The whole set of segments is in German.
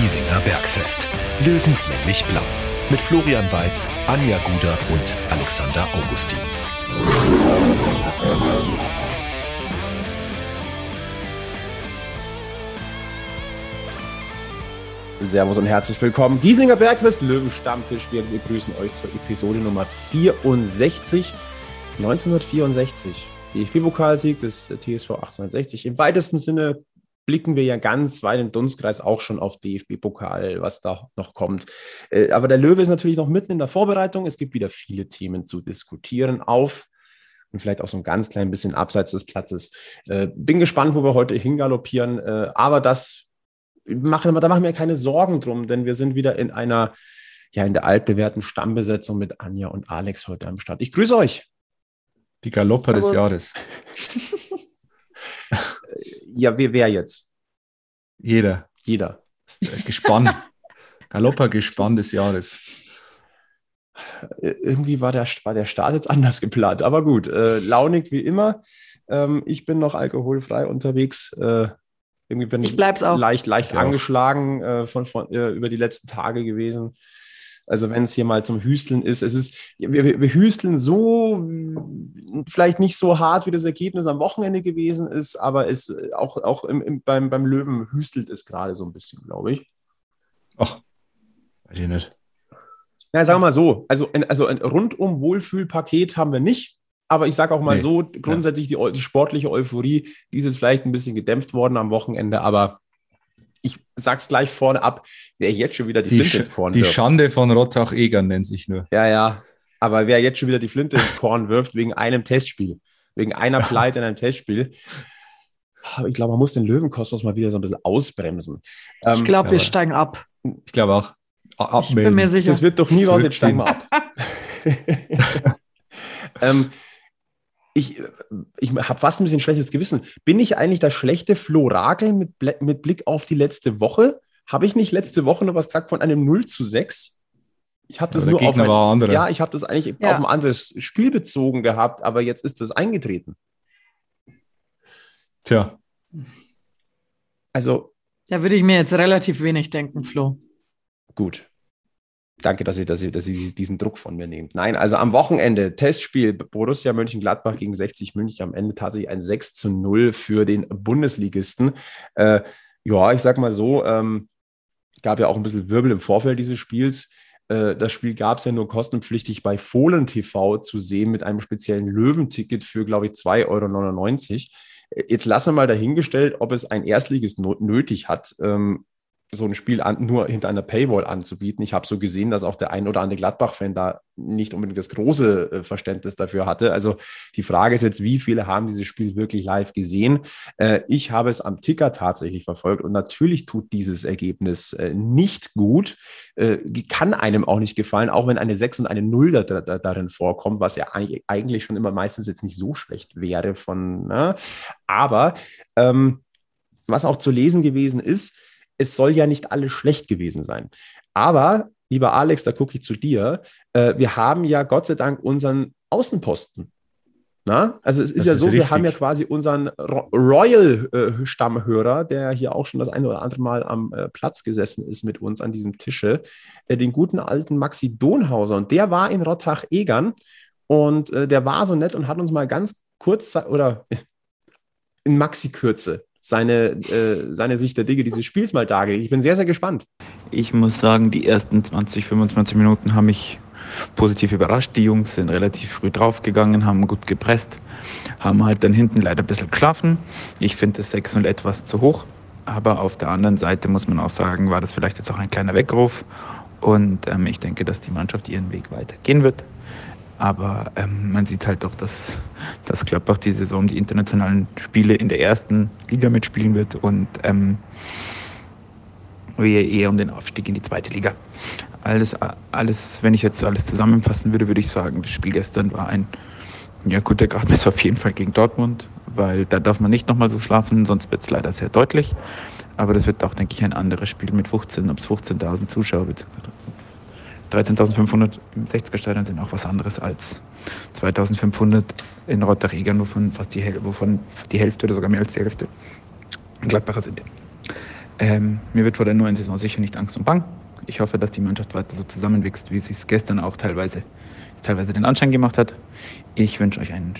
Giesinger Bergfest. Löwenslänglich blau. Mit Florian Weiß, Anja Guder und Alexander Augustin. Servus und herzlich willkommen. Giesinger Bergfest, Löwenstammtisch. Wir begrüßen euch zur Episode Nummer 64. 1964. DFB-Pokalsieg des TSV 1860. Im weitesten Sinne blicken wir ja ganz weit im Dunstkreis auch schon auf DFB-Pokal, was da noch kommt. Äh, aber der Löwe ist natürlich noch mitten in der Vorbereitung. Es gibt wieder viele Themen zu diskutieren auf und vielleicht auch so ein ganz klein bisschen abseits des Platzes. Äh, bin gespannt, wo wir heute hingaloppieren. Äh, aber das machen, da machen wir keine Sorgen drum, denn wir sind wieder in einer, ja, in der altbewährten Stammbesetzung mit Anja und Alex heute am Start. Ich grüße euch. Die Galopper des Jahres. ja, wer, wer jetzt? Jeder. Jeder. Gespann. Galopper Gespann des Jahres. Äh, irgendwie war der, war der Start jetzt anders geplant, aber gut. Äh, launig wie immer. Ähm, ich bin noch alkoholfrei unterwegs. Äh, irgendwie bin ich, ich leicht, leicht angeschlagen äh, von, von, äh, über die letzten Tage gewesen. Also wenn es hier mal zum Hüsteln ist, es ist, wir, wir hüsteln so, vielleicht nicht so hart, wie das Ergebnis am Wochenende gewesen ist, aber es auch, auch im, im, beim, beim Löwen hüstelt es gerade so ein bisschen, glaube ich. Ach, weiß ich nicht. Ja, sagen wir mal so, also ein, also ein rundum Wohlfühlpaket haben wir nicht, aber ich sage auch mal nee, so, grundsätzlich ja. die, die sportliche Euphorie, die ist vielleicht ein bisschen gedämpft worden am Wochenende, aber ich sag's gleich vorne ab, wer jetzt schon wieder die, die Flinte ins Korn Die wirft. Schande von Rottach-Egern nennt sich nur. Ja, ja. Aber wer jetzt schon wieder die Flinte ins Korn wirft, wegen einem Testspiel, wegen einer Pleite in einem Testspiel, ich glaube, man muss den Löwenkosmos mal wieder so ein bisschen ausbremsen. Ich ähm, glaube, wir steigen ab. Ich glaube auch. Abmelden. Ich bin mir sicher. Das wird doch nie was, jetzt steigen wir ab. ähm, ich, ich habe fast ein bisschen schlechtes Gewissen. Bin ich eigentlich das schlechte Flo Ragel mit, mit Blick auf die letzte Woche? Habe ich nicht letzte Woche noch was gesagt von einem 0 zu 6? Ich habe das ja, nur auf ein, ja, ich habe das eigentlich ja. auf ein anderes Spiel bezogen gehabt, aber jetzt ist das eingetreten. Tja. Also. Da würde ich mir jetzt relativ wenig denken, Flo. Gut. Danke, dass ihr, dass, ihr, dass ihr diesen Druck von mir nehmt. Nein, also am Wochenende Testspiel Borussia Mönchengladbach gegen 60 München. Am Ende tatsächlich ein 6 zu 0 für den Bundesligisten. Äh, ja, ich sag mal so, ähm, gab ja auch ein bisschen Wirbel im Vorfeld dieses Spiels. Äh, das Spiel gab es ja nur kostenpflichtig bei Fohlen TV zu sehen mit einem speziellen Löwenticket für, glaube ich, 2,99 Euro. Äh, jetzt lassen wir mal dahingestellt, ob es ein Erstliges nötig hat. Ähm, so ein Spiel an, nur hinter einer Paywall anzubieten. Ich habe so gesehen, dass auch der ein oder andere Gladbach-Fan da nicht unbedingt das große äh, Verständnis dafür hatte. Also die Frage ist jetzt, wie viele haben dieses Spiel wirklich live gesehen? Äh, ich habe es am Ticker tatsächlich verfolgt und natürlich tut dieses Ergebnis äh, nicht gut, äh, kann einem auch nicht gefallen, auch wenn eine 6 und eine 0 da, da, darin vorkommt, was ja eigentlich schon immer meistens jetzt nicht so schlecht wäre von, ne? aber ähm, was auch zu lesen gewesen ist, es soll ja nicht alles schlecht gewesen sein. Aber, lieber Alex, da gucke ich zu dir, äh, wir haben ja Gott sei Dank unseren Außenposten. Na? Also es ist das ja ist so, richtig. wir haben ja quasi unseren Royal-Stammhörer, der hier auch schon das eine oder andere Mal am äh, Platz gesessen ist mit uns an diesem Tische, äh, den guten alten Maxi Donhauser. Und der war in Rottach-Egern und äh, der war so nett und hat uns mal ganz kurz oder in Maxi-Kürze seine, äh, seine Sicht der Dinge dieses Spiels mal dargelegt. Ich bin sehr, sehr gespannt. Ich muss sagen, die ersten 20, 25 Minuten haben mich positiv überrascht. Die Jungs sind relativ früh draufgegangen, haben gut gepresst, haben halt dann hinten leider ein bisschen geschlafen. Ich finde das 6 und etwas zu hoch. Aber auf der anderen Seite muss man auch sagen, war das vielleicht jetzt auch ein kleiner Weckruf. Und ähm, ich denke, dass die Mannschaft ihren Weg weitergehen wird. Aber ähm, man sieht halt doch, dass, dass Gladbach die Saison die internationalen Spiele in der ersten Liga mitspielen wird und ähm, eher um den Aufstieg in die zweite Liga. Alles, alles, wenn ich jetzt alles zusammenfassen würde, würde ich sagen, das Spiel gestern war ein ja, guter Gradmesser auf jeden Fall gegen Dortmund, weil da darf man nicht nochmal so schlafen, sonst wird es leider sehr deutlich. Aber das wird auch, denke ich, ein anderes Spiel mit 15, ob es 15.000 Zuschauer wird 13.500 im 60er-Stadion sind auch was anderes als 2.500 in Rotterdam, wovon fast die, wovon die Hälfte oder sogar mehr als die Hälfte Gladbacher sind. Ähm, mir wird vor der neuen Saison sicher nicht Angst und Bang. Ich hoffe, dass die Mannschaft weiter so zusammenwächst, wie sie es gestern auch teilweise, teilweise den Anschein gemacht hat. Ich wünsche euch einen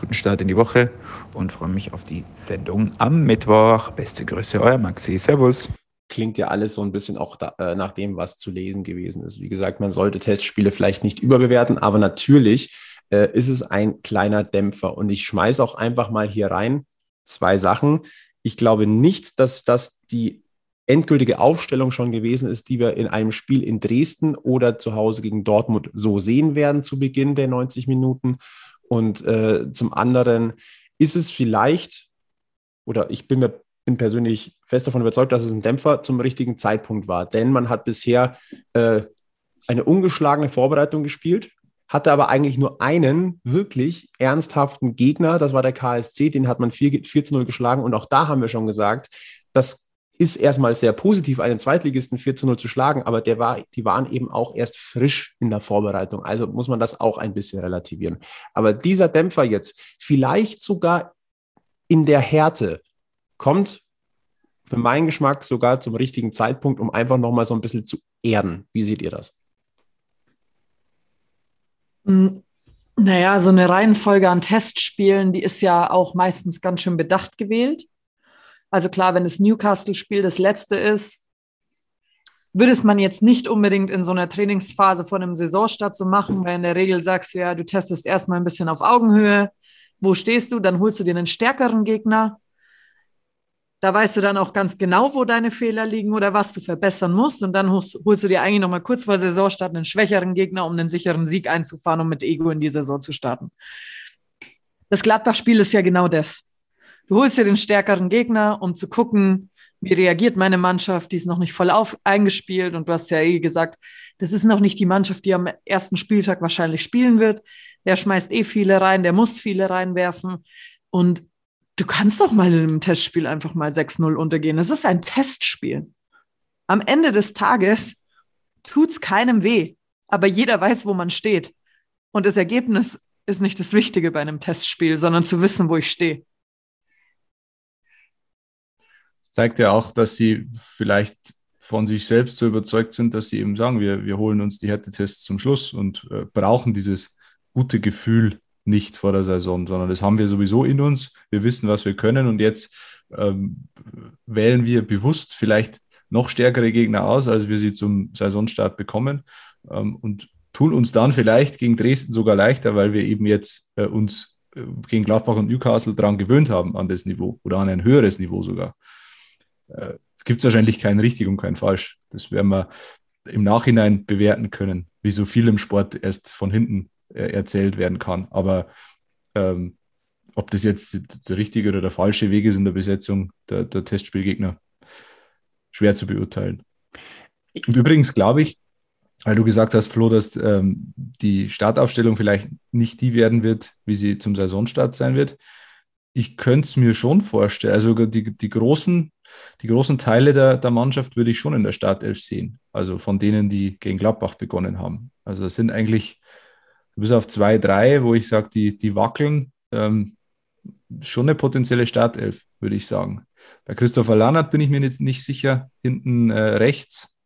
guten Start in die Woche und freue mich auf die Sendung am Mittwoch. Beste Grüße, euer Maxi. Servus. Klingt ja alles so ein bisschen auch da, äh, nach dem, was zu lesen gewesen ist. Wie gesagt, man sollte Testspiele vielleicht nicht überbewerten, aber natürlich äh, ist es ein kleiner Dämpfer. Und ich schmeiße auch einfach mal hier rein zwei Sachen. Ich glaube nicht, dass das die endgültige Aufstellung schon gewesen ist, die wir in einem Spiel in Dresden oder zu Hause gegen Dortmund so sehen werden zu Beginn der 90 Minuten. Und äh, zum anderen ist es vielleicht, oder ich bin mir bin persönlich fest davon überzeugt, dass es ein Dämpfer zum richtigen Zeitpunkt war. Denn man hat bisher äh, eine ungeschlagene Vorbereitung gespielt, hatte aber eigentlich nur einen wirklich ernsthaften Gegner, das war der KSC, den hat man 4, 4 zu 0 geschlagen. Und auch da haben wir schon gesagt, das ist erstmal sehr positiv, einen Zweitligisten 4 zu 0 zu schlagen, aber der war, die waren eben auch erst frisch in der Vorbereitung. Also muss man das auch ein bisschen relativieren. Aber dieser Dämpfer jetzt, vielleicht sogar in der Härte, kommt für meinen Geschmack sogar zum richtigen Zeitpunkt, um einfach nochmal so ein bisschen zu erden. Wie seht ihr das? Hm, naja, so eine Reihenfolge an Testspielen, die ist ja auch meistens ganz schön bedacht gewählt. Also klar, wenn das Newcastle-Spiel das letzte ist, würde es man jetzt nicht unbedingt in so einer Trainingsphase vor einem Saisonstart so machen, weil in der Regel sagst du ja, du testest erstmal ein bisschen auf Augenhöhe. Wo stehst du? Dann holst du dir einen stärkeren Gegner. Da weißt du dann auch ganz genau, wo deine Fehler liegen oder was du verbessern musst. Und dann holst, holst du dir eigentlich nochmal kurz vor Saisonstart einen schwächeren Gegner, um einen sicheren Sieg einzufahren, um mit Ego in die Saison zu starten. Das Gladbach-Spiel ist ja genau das. Du holst dir den stärkeren Gegner, um zu gucken, wie reagiert meine Mannschaft, die ist noch nicht voll auf, eingespielt und du hast ja eh gesagt, das ist noch nicht die Mannschaft, die am ersten Spieltag wahrscheinlich spielen wird. Der schmeißt eh viele rein, der muss viele reinwerfen und du kannst doch mal in einem Testspiel einfach mal 6-0 untergehen. Es ist ein Testspiel. Am Ende des Tages tut's keinem weh, aber jeder weiß, wo man steht. Und das Ergebnis ist nicht das Wichtige bei einem Testspiel, sondern zu wissen, wo ich stehe zeigt ja auch, dass sie vielleicht von sich selbst so überzeugt sind, dass sie eben sagen, wir, wir holen uns die Härtetests zum Schluss und äh, brauchen dieses gute Gefühl nicht vor der Saison, sondern das haben wir sowieso in uns. Wir wissen, was wir können und jetzt ähm, wählen wir bewusst vielleicht noch stärkere Gegner aus, als wir sie zum Saisonstart bekommen ähm, und tun uns dann vielleicht gegen Dresden sogar leichter, weil wir eben jetzt äh, uns äh, gegen Gladbach und Newcastle daran gewöhnt haben an das Niveau oder an ein höheres Niveau sogar äh, gibt es wahrscheinlich kein richtig und kein falsch. Das werden wir im Nachhinein bewerten können, wie so viel im Sport erst von hinten erzählt werden kann. Aber ähm, ob das jetzt der richtige oder der falsche Weg ist in der Besetzung der, der Testspielgegner, schwer zu beurteilen. Und übrigens glaube ich, weil du gesagt hast, Flo, dass ähm, die Startaufstellung vielleicht nicht die werden wird, wie sie zum Saisonstart sein wird. Ich könnte es mir schon vorstellen. Also die, die großen die großen Teile der, der Mannschaft würde ich schon in der Startelf sehen. Also von denen, die gegen Gladbach begonnen haben. Also das sind eigentlich bis auf zwei, drei, wo ich sage, die, die wackeln, ähm, schon eine potenzielle Startelf, würde ich sagen. Bei Christopher Lannert bin ich mir jetzt nicht sicher, hinten äh, rechts.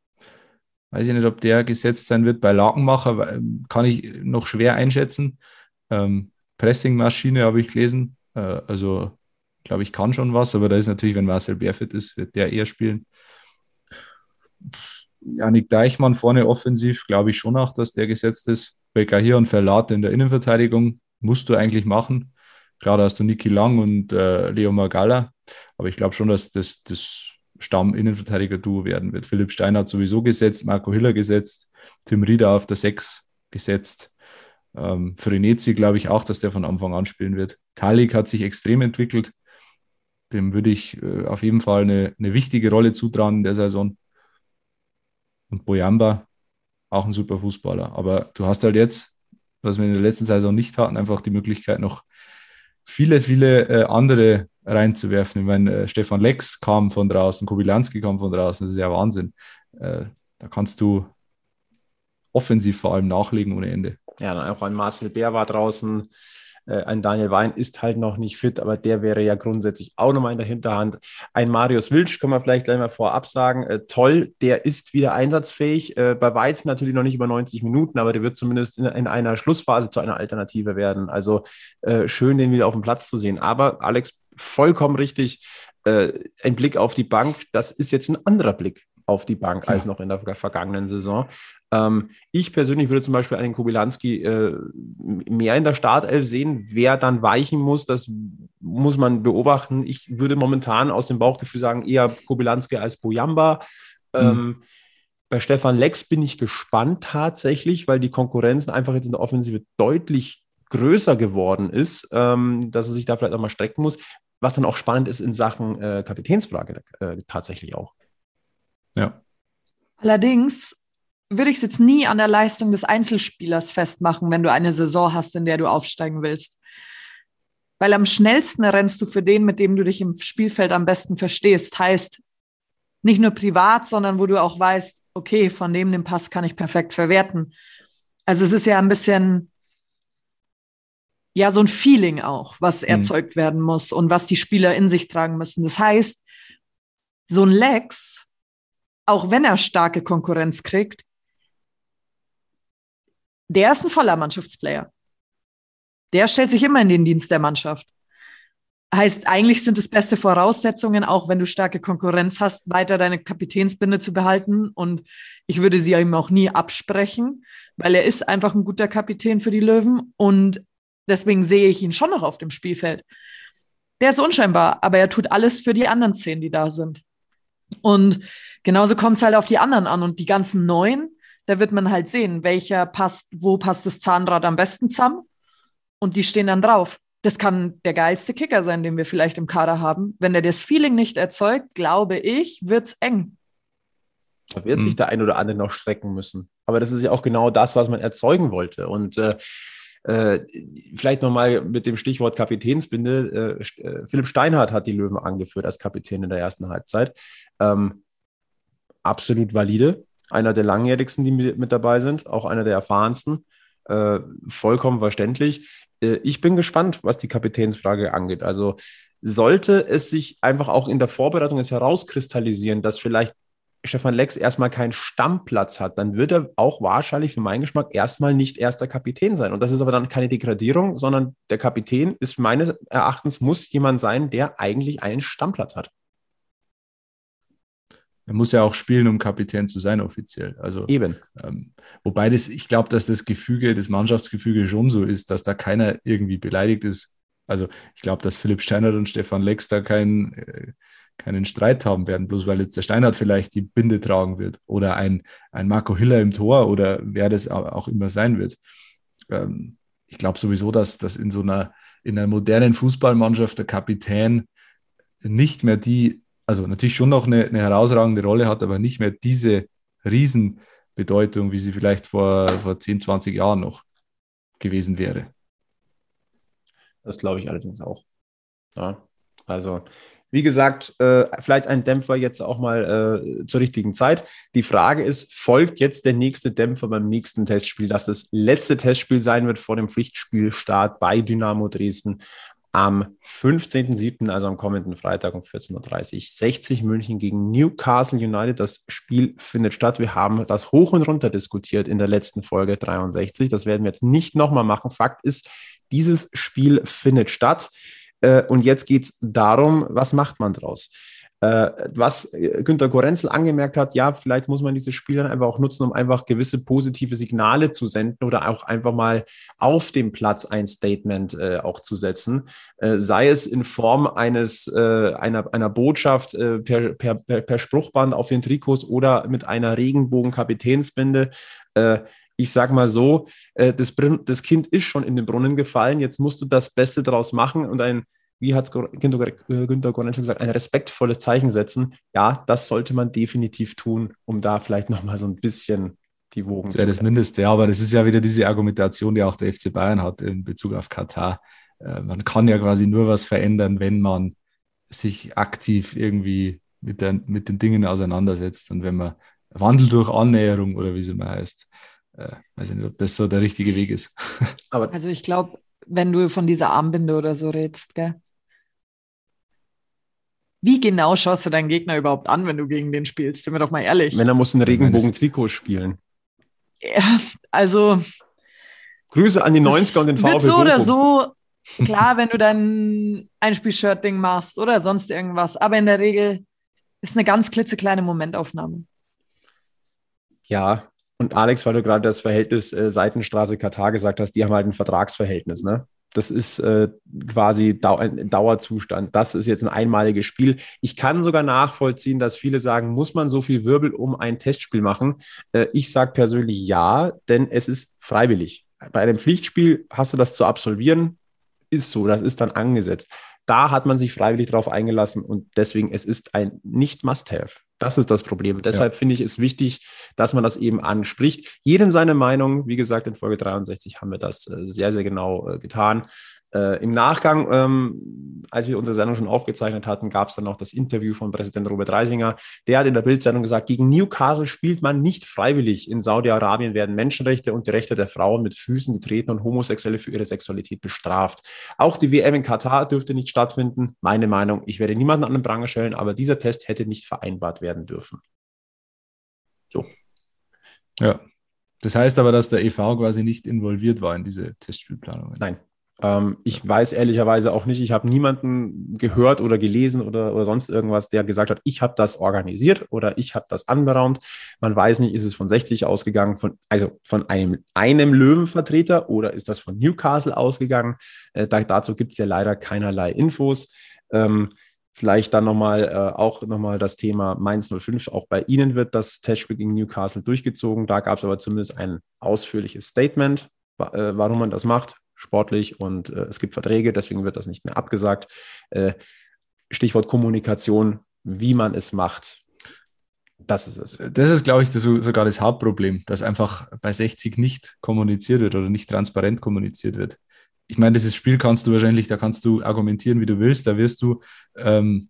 Weiß ich nicht, ob der gesetzt sein wird. Bei Lakenmacher ähm, kann ich noch schwer einschätzen. Ähm, Pressingmaschine habe ich gelesen. Äh, also glaube ich, kann schon was, aber da ist natürlich, wenn Marcel Bärfit ist, wird der eher spielen. Janik Deichmann vorne offensiv, glaube ich schon auch, dass der gesetzt ist. Becker hier und Verlat in der Innenverteidigung musst du eigentlich machen. Klar, da hast du Niki Lang und äh, Leo Magalla, aber ich glaube schon, dass das, das Stamm-Innenverteidiger-Duo werden wird. Philipp Stein hat sowieso gesetzt, Marco Hiller gesetzt, Tim Rieder auf der 6 gesetzt. Ähm, Frenetzi glaube ich auch, dass der von Anfang an spielen wird. Talik hat sich extrem entwickelt dem würde ich äh, auf jeden Fall eine, eine wichtige Rolle zutrauen in der Saison. Und Boyamba, auch ein super Fußballer. Aber du hast halt jetzt, was wir in der letzten Saison nicht hatten, einfach die Möglichkeit, noch viele, viele äh, andere reinzuwerfen. Ich meine, äh, Stefan Lex kam von draußen, Kobilanski kam von draußen, das ist ja Wahnsinn. Äh, da kannst du offensiv vor allem nachlegen ohne Ende. Ja, dann auch ein Marcel Bär war draußen. Äh, ein Daniel Wein ist halt noch nicht fit, aber der wäre ja grundsätzlich auch nochmal in der Hinterhand. Ein Marius Wilsch können wir vielleicht gleich mal vorab sagen. Äh, toll, der ist wieder einsatzfähig. Äh, bei weitem natürlich noch nicht über 90 Minuten, aber der wird zumindest in, in einer Schlussphase zu einer Alternative werden. Also äh, schön, den wieder auf dem Platz zu sehen. Aber Alex, vollkommen richtig. Äh, ein Blick auf die Bank, das ist jetzt ein anderer Blick auf die Bank ja. als noch in der vergangenen Saison. Ähm, ich persönlich würde zum Beispiel einen Kubilanski äh, mehr in der Startelf sehen. Wer dann weichen muss, das muss man beobachten. Ich würde momentan aus dem Bauchgefühl sagen, eher Kubilanski als Bojamba. Mhm. Ähm, bei Stefan Lex bin ich gespannt tatsächlich, weil die Konkurrenz einfach jetzt in der Offensive deutlich größer geworden ist, ähm, dass er sich da vielleicht auch mal strecken muss. Was dann auch spannend ist in Sachen äh, Kapitänsfrage äh, tatsächlich auch. Ja. Allerdings würde ich es jetzt nie an der Leistung des Einzelspielers festmachen, wenn du eine Saison hast, in der du aufsteigen willst. Weil am schnellsten rennst du für den, mit dem du dich im Spielfeld am besten verstehst. Heißt, nicht nur privat, sondern wo du auch weißt, okay, von dem den Pass kann ich perfekt verwerten. Also es ist ja ein bisschen, ja, so ein Feeling auch, was mhm. erzeugt werden muss und was die Spieler in sich tragen müssen. Das heißt, so ein Lex, auch wenn er starke Konkurrenz kriegt, der ist ein voller Mannschaftsplayer. Der stellt sich immer in den Dienst der Mannschaft. Heißt, eigentlich sind es beste Voraussetzungen, auch wenn du starke Konkurrenz hast, weiter deine Kapitänsbinde zu behalten. Und ich würde sie ihm auch nie absprechen, weil er ist einfach ein guter Kapitän für die Löwen. Und deswegen sehe ich ihn schon noch auf dem Spielfeld. Der ist unscheinbar, aber er tut alles für die anderen zehn, die da sind. Und genauso kommt es halt auf die anderen an. Und die ganzen neuen, da wird man halt sehen, welcher passt, wo passt das Zahnrad am besten zusammen. Und die stehen dann drauf. Das kann der geilste Kicker sein, den wir vielleicht im Kader haben. Wenn er das Feeling nicht erzeugt, glaube ich, wird es eng. Da wird hm. sich der ein oder andere noch strecken müssen. Aber das ist ja auch genau das, was man erzeugen wollte. Und äh, äh, vielleicht nochmal mit dem Stichwort Kapitänsbinde. Äh, äh, Philipp Steinhardt hat die Löwen angeführt als Kapitän in der ersten Halbzeit. Ähm, absolut valide einer der langjährigsten, die mit dabei sind, auch einer der erfahrensten. Äh, vollkommen verständlich. Äh, ich bin gespannt, was die Kapitänsfrage angeht. Also sollte es sich einfach auch in der Vorbereitung jetzt herauskristallisieren, dass vielleicht Stefan Lex erstmal keinen Stammplatz hat, dann wird er auch wahrscheinlich für meinen Geschmack erstmal nicht erster Kapitän sein. Und das ist aber dann keine Degradierung, sondern der Kapitän ist meines Erachtens muss jemand sein, der eigentlich einen Stammplatz hat. Er muss ja auch spielen, um Kapitän zu sein, offiziell. Also, Eben. Ähm, wobei das, ich glaube, dass das Gefüge, das Mannschaftsgefüge schon so ist, dass da keiner irgendwie beleidigt ist. Also ich glaube, dass Philipp Steinert und Stefan Lex da kein, äh, keinen Streit haben werden, bloß weil jetzt der Steinert vielleicht die Binde tragen wird oder ein, ein Marco Hiller im Tor oder wer das auch immer sein wird. Ähm, ich glaube sowieso, dass, dass in so einer, in einer modernen Fußballmannschaft der Kapitän nicht mehr die also natürlich schon noch eine, eine, herausragende Rolle hat, aber nicht mehr diese Riesenbedeutung, wie sie vielleicht vor, vor 10, 20 Jahren noch gewesen wäre. Das glaube ich allerdings auch. Ja, also, wie gesagt, äh, vielleicht ein Dämpfer jetzt auch mal äh, zur richtigen Zeit. Die Frage ist, folgt jetzt der nächste Dämpfer beim nächsten Testspiel, das das letzte Testspiel sein wird vor dem Pflichtspielstart bei Dynamo Dresden am 15.07., also am kommenden Freitag um 14.30 Uhr, 60 München gegen Newcastle United. Das Spiel findet statt. Wir haben das hoch und runter diskutiert in der letzten Folge 63. Das werden wir jetzt nicht nochmal machen. Fakt ist, dieses Spiel findet statt. Äh, und jetzt geht es darum, was macht man draus? Äh, was äh, Günter Gorenzel angemerkt hat, ja, vielleicht muss man dieses Spiel dann einfach auch nutzen, um einfach gewisse positive Signale zu senden oder auch einfach mal auf dem Platz ein Statement äh, auch zu setzen, äh, sei es in Form eines einer, einer Botschaft äh, per, per, per Spruchband auf den Trikots oder mit einer Regenbogen-Kapitänsbinde. Ich sag mal so, das, das Kind ist schon in den Brunnen gefallen, jetzt musst du das Beste daraus machen und ein wie hat Günter, Gorenzel gesagt, ein respektvolles Zeichen setzen. Ja, das sollte man definitiv tun, um da vielleicht nochmal so ein bisschen die Wogen zu Das wäre das Mindeste, ja, aber das ist ja wieder diese Argumentation, die auch der FC Bayern hat in Bezug auf Katar. Äh, man kann ja quasi nur was verändern, wenn man sich aktiv irgendwie mit, der, mit den Dingen auseinandersetzt und wenn man Wandel durch Annäherung oder wie es immer heißt. Äh, weiß nicht, ob das so der richtige Weg ist. Aber also ich glaube, wenn du von dieser Armbinde oder so redest, gell? Wie genau schaust du deinen Gegner überhaupt an, wenn du gegen den spielst? Sind wir doch mal ehrlich. Wenn er muss ein Regenbogen-Trikot spielen. Ja, also. Grüße an die 90er und den VfL Wird so oder so, klar, wenn du dein Einspielshirt-Ding machst oder sonst irgendwas. Aber in der Regel ist eine ganz klitzekleine Momentaufnahme. Ja, und Alex, weil du gerade das Verhältnis äh, Seitenstraße Katar gesagt hast, die haben halt ein Vertragsverhältnis, ne? Das ist äh, quasi Dau ein Dauerzustand. Das ist jetzt ein einmaliges Spiel. Ich kann sogar nachvollziehen, dass viele sagen, muss man so viel Wirbel um ein Testspiel machen? Äh, ich sage persönlich ja, denn es ist freiwillig. Bei einem Pflichtspiel hast du das zu absolvieren, ist so, das ist dann angesetzt. Da hat man sich freiwillig darauf eingelassen und deswegen, es ist ein Nicht-Must-Have. Das ist das Problem. Deshalb ja. finde ich es wichtig, dass man das eben anspricht. Jedem seine Meinung. Wie gesagt, in Folge 63 haben wir das äh, sehr, sehr genau äh, getan. Äh, Im Nachgang, ähm, als wir unsere Sendung schon aufgezeichnet hatten, gab es dann noch das Interview von Präsident Robert Reisinger. Der hat in der Bildzeitung gesagt, gegen Newcastle spielt man nicht freiwillig. In Saudi-Arabien werden Menschenrechte und die Rechte der Frauen mit Füßen getreten und Homosexuelle für ihre Sexualität bestraft. Auch die WM in Katar dürfte nicht stattfinden. Meine Meinung, ich werde niemanden an den Pranger stellen, aber dieser Test hätte nicht vereinbart werden dürfen. So. Ja. Das heißt aber, dass der EV quasi nicht involviert war in diese Testspielplanung. Nein. Ähm, ich weiß ehrlicherweise auch nicht, ich habe niemanden gehört oder gelesen oder, oder sonst irgendwas, der gesagt hat, ich habe das organisiert oder ich habe das anberaumt. Man weiß nicht, ist es von 60 ausgegangen, von, also von einem, einem Löwenvertreter oder ist das von Newcastle ausgegangen? Äh, da, dazu gibt es ja leider keinerlei Infos. Ähm, Vielleicht dann nochmal äh, auch nochmal das Thema Mainz 05. Auch bei Ihnen wird das Testspiel gegen Newcastle durchgezogen. Da gab es aber zumindest ein ausführliches Statement, äh, warum man das macht sportlich und äh, es gibt Verträge, deswegen wird das nicht mehr abgesagt. Äh, Stichwort Kommunikation, wie man es macht. Das ist es. Das ist, glaube ich, das, sogar das Hauptproblem, dass einfach bei 60 nicht kommuniziert wird oder nicht transparent kommuniziert wird. Ich meine, dieses Spiel kannst du wahrscheinlich, da kannst du argumentieren, wie du willst, da wirst du ähm,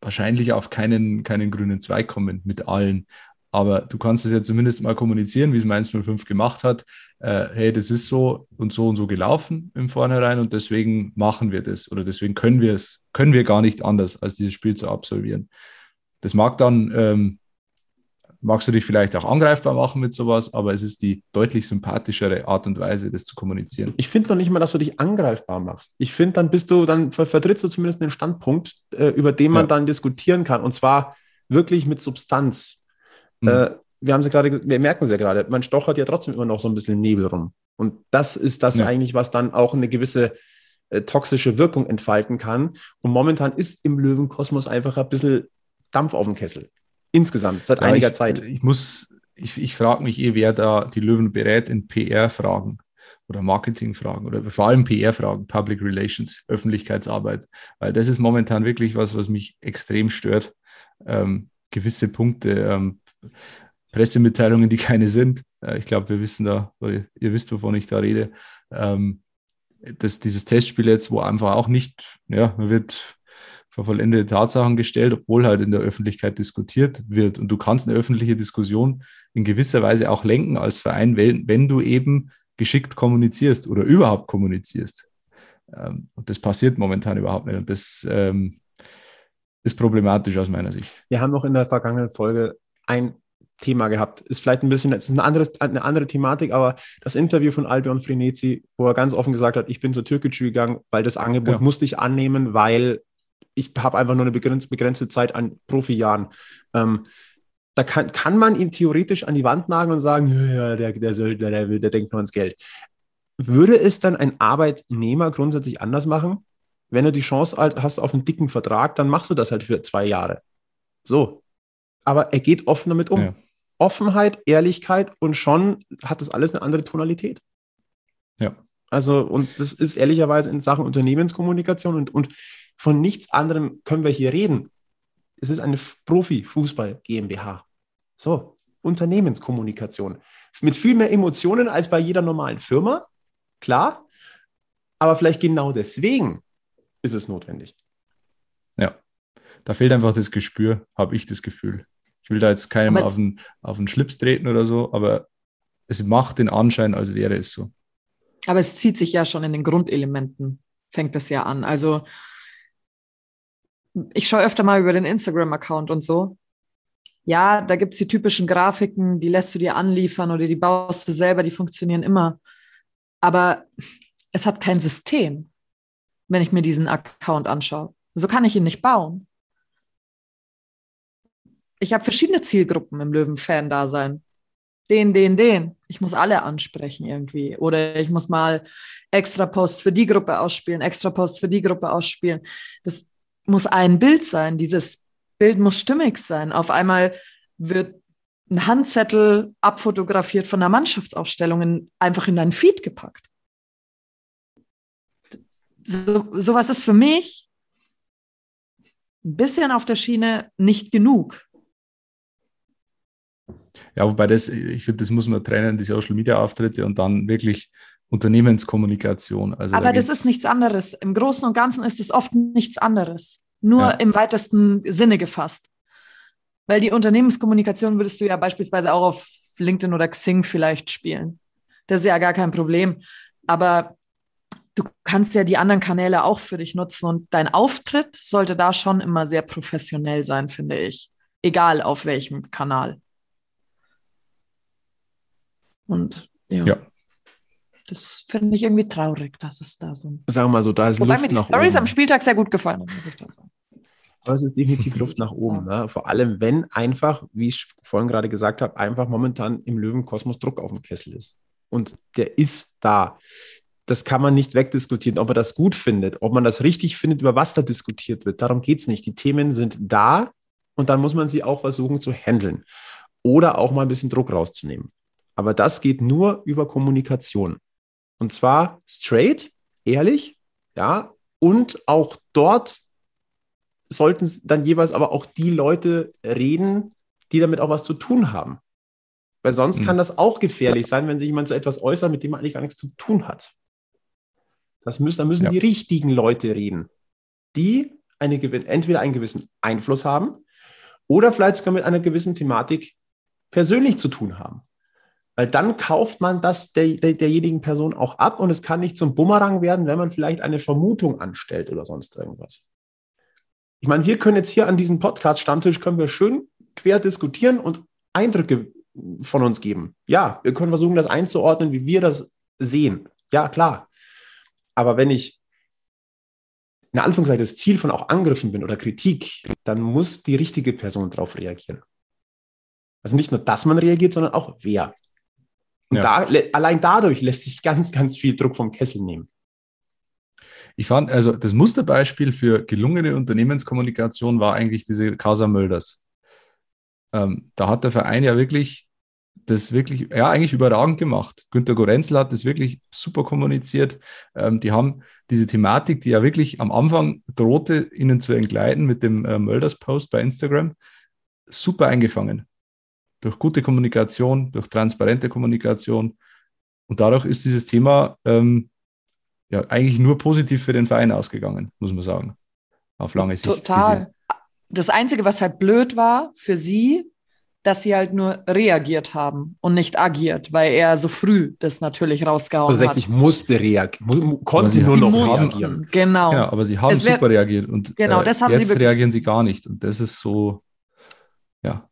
wahrscheinlich auf keinen, keinen grünen Zweig kommen mit allen. Aber du kannst es ja zumindest mal kommunizieren, wie es Mainz 05 gemacht hat. Äh, hey, das ist so und so und so gelaufen im Vornherein und deswegen machen wir das oder deswegen können wir es, können wir gar nicht anders, als dieses Spiel zu absolvieren. Das mag dann, ähm, magst du dich vielleicht auch angreifbar machen mit sowas, aber es ist die deutlich sympathischere Art und Weise, das zu kommunizieren. Ich finde noch nicht mal, dass du dich angreifbar machst. Ich finde, dann bist du, dann vertrittst du zumindest einen Standpunkt, äh, über den man ja. dann diskutieren kann und zwar wirklich mit Substanz Mhm. Äh, wir haben sie gerade, wir merken sie ja gerade, man stochert ja trotzdem immer noch so ein bisschen Nebel rum. Und das ist das ja. eigentlich, was dann auch eine gewisse äh, toxische Wirkung entfalten kann. Und momentan ist im Löwenkosmos einfach ein bisschen Dampf auf dem Kessel. Insgesamt, seit ja, einiger ich, Zeit. Ich muss, ich, ich frage mich eh, wer da die Löwen berät in PR-Fragen oder Marketing-Fragen oder vor allem PR-Fragen, Public Relations, Öffentlichkeitsarbeit, weil das ist momentan wirklich was, was mich extrem stört. Ähm, gewisse Punkte, ähm, Pressemitteilungen, die keine sind. Äh, ich glaube, wir wissen da, ihr wisst, wovon ich da rede. Ähm, dass dieses Testspiel jetzt, wo einfach auch nicht, ja, man wird vor vollendete Tatsachen gestellt, obwohl halt in der Öffentlichkeit diskutiert wird. Und du kannst eine öffentliche Diskussion in gewisser Weise auch lenken als Verein, wenn, wenn du eben geschickt kommunizierst oder überhaupt kommunizierst. Ähm, und das passiert momentan überhaupt nicht. Und das ähm, ist problematisch aus meiner Sicht. Wir haben auch in der vergangenen Folge ein Thema gehabt. Ist vielleicht ein bisschen, es ist ein anderes, eine andere Thematik, aber das Interview von Albion Frenetzi, wo er ganz offen gesagt hat, ich bin zur Türkgücü gegangen, weil das Angebot ja. musste ich annehmen, weil ich habe einfach nur eine begrenzte Zeit an Profijahren. Ähm, da kann, kann man ihn theoretisch an die Wand nageln und sagen, ja, der, der, Söldner, der, der denkt nur ans Geld. Würde es dann ein Arbeitnehmer grundsätzlich anders machen? Wenn du die Chance hast auf einen dicken Vertrag, dann machst du das halt für zwei Jahre. So, aber er geht offen damit um. Ja. Offenheit, Ehrlichkeit und schon hat das alles eine andere Tonalität. Ja. Also, und das ist ehrlicherweise in Sachen Unternehmenskommunikation und, und von nichts anderem können wir hier reden. Es ist eine Profi-Fußball GmbH. So, Unternehmenskommunikation. Mit viel mehr Emotionen als bei jeder normalen Firma, klar. Aber vielleicht genau deswegen ist es notwendig. Ja, da fehlt einfach das Gespür, habe ich das Gefühl. Ich will da jetzt keinem auf den, auf den Schlips treten oder so, aber es macht den Anschein, als wäre es so. Aber es zieht sich ja schon in den Grundelementen, fängt das ja an. Also ich schaue öfter mal über den Instagram-Account und so. Ja, da gibt es die typischen Grafiken, die lässt du dir anliefern oder die baust du selber, die funktionieren immer. Aber es hat kein System, wenn ich mir diesen Account anschaue. So kann ich ihn nicht bauen. Ich habe verschiedene Zielgruppen im Löwen-Fan-Dasein. Den, den, den. Ich muss alle ansprechen irgendwie. Oder ich muss mal extra Posts für die Gruppe ausspielen, extra Posts für die Gruppe ausspielen. Das muss ein Bild sein. Dieses Bild muss stimmig sein. Auf einmal wird ein Handzettel abfotografiert von einer Mannschaftsaufstellung in, einfach in deinen Feed gepackt. So, sowas ist für mich ein bisschen auf der Schiene nicht genug. Ja, wobei das, ich finde, das muss man trennen, die Social Media Auftritte und dann wirklich Unternehmenskommunikation. Also Aber da das ist nichts anderes. Im Großen und Ganzen ist es oft nichts anderes. Nur ja. im weitesten Sinne gefasst. Weil die Unternehmenskommunikation würdest du ja beispielsweise auch auf LinkedIn oder Xing vielleicht spielen. Das ist ja gar kein Problem. Aber du kannst ja die anderen Kanäle auch für dich nutzen und dein Auftritt sollte da schon immer sehr professionell sein, finde ich. Egal auf welchem Kanal. Und ja. ja. Das finde ich irgendwie traurig, dass es da so. Sagen wir mal so, da ist Wobei Luft mir die Stories am Spieltag sehr gut gefallen haben, Aber es ist definitiv Luft nach oben. Ne? Vor allem, wenn einfach, wie ich vorhin gerade gesagt habe, einfach momentan im Löwenkosmos Druck auf dem Kessel ist. Und der ist da. Das kann man nicht wegdiskutieren, ob man das gut findet, ob man das richtig findet, über was da diskutiert wird. Darum geht es nicht. Die Themen sind da und dann muss man sie auch versuchen zu handeln. Oder auch mal ein bisschen Druck rauszunehmen. Aber das geht nur über Kommunikation. Und zwar straight, ehrlich, ja, und auch dort sollten dann jeweils aber auch die Leute reden, die damit auch was zu tun haben. Weil sonst mhm. kann das auch gefährlich sein, wenn sich jemand zu etwas äußert, mit dem man eigentlich gar nichts zu tun hat. Das müssen, da müssen ja. die richtigen Leute reden, die eine, entweder einen gewissen Einfluss haben oder vielleicht sogar mit einer gewissen Thematik persönlich zu tun haben. Weil dann kauft man das der, der, derjenigen Person auch ab und es kann nicht zum Bumerang werden, wenn man vielleicht eine Vermutung anstellt oder sonst irgendwas. Ich meine, wir können jetzt hier an diesem Podcast-Stammtisch können wir schön quer diskutieren und Eindrücke von uns geben. Ja, wir können versuchen, das einzuordnen, wie wir das sehen. Ja, klar. Aber wenn ich in Anführungszeichen das Ziel von auch Angriffen bin oder Kritik, dann muss die richtige Person darauf reagieren. Also nicht nur, dass man reagiert, sondern auch wer. Und ja. da, allein dadurch lässt sich ganz, ganz viel Druck vom Kessel nehmen. Ich fand, also das Musterbeispiel für gelungene Unternehmenskommunikation war eigentlich diese Casa Mölders. Ähm, da hat der Verein ja wirklich das wirklich, ja, eigentlich überragend gemacht. Günter Gorenzel hat das wirklich super kommuniziert. Ähm, die haben diese Thematik, die ja wirklich am Anfang drohte, ihnen zu entgleiten mit dem äh, Mölders-Post bei Instagram, super eingefangen durch gute Kommunikation, durch transparente Kommunikation. Und dadurch ist dieses Thema ähm, ja eigentlich nur positiv für den Verein ausgegangen, muss man sagen. Auf lange Sicht. Total. Gesehen. Das Einzige, was halt blöd war für sie, dass sie halt nur reagiert haben und nicht agiert, weil er so früh das natürlich rausgehauen also 60 hat. musste reagieren, konnte nur noch reagieren. Genau. Ja, aber sie haben wär, super reagiert und genau, das haben jetzt sie reagieren sie gar nicht und das ist so, ja,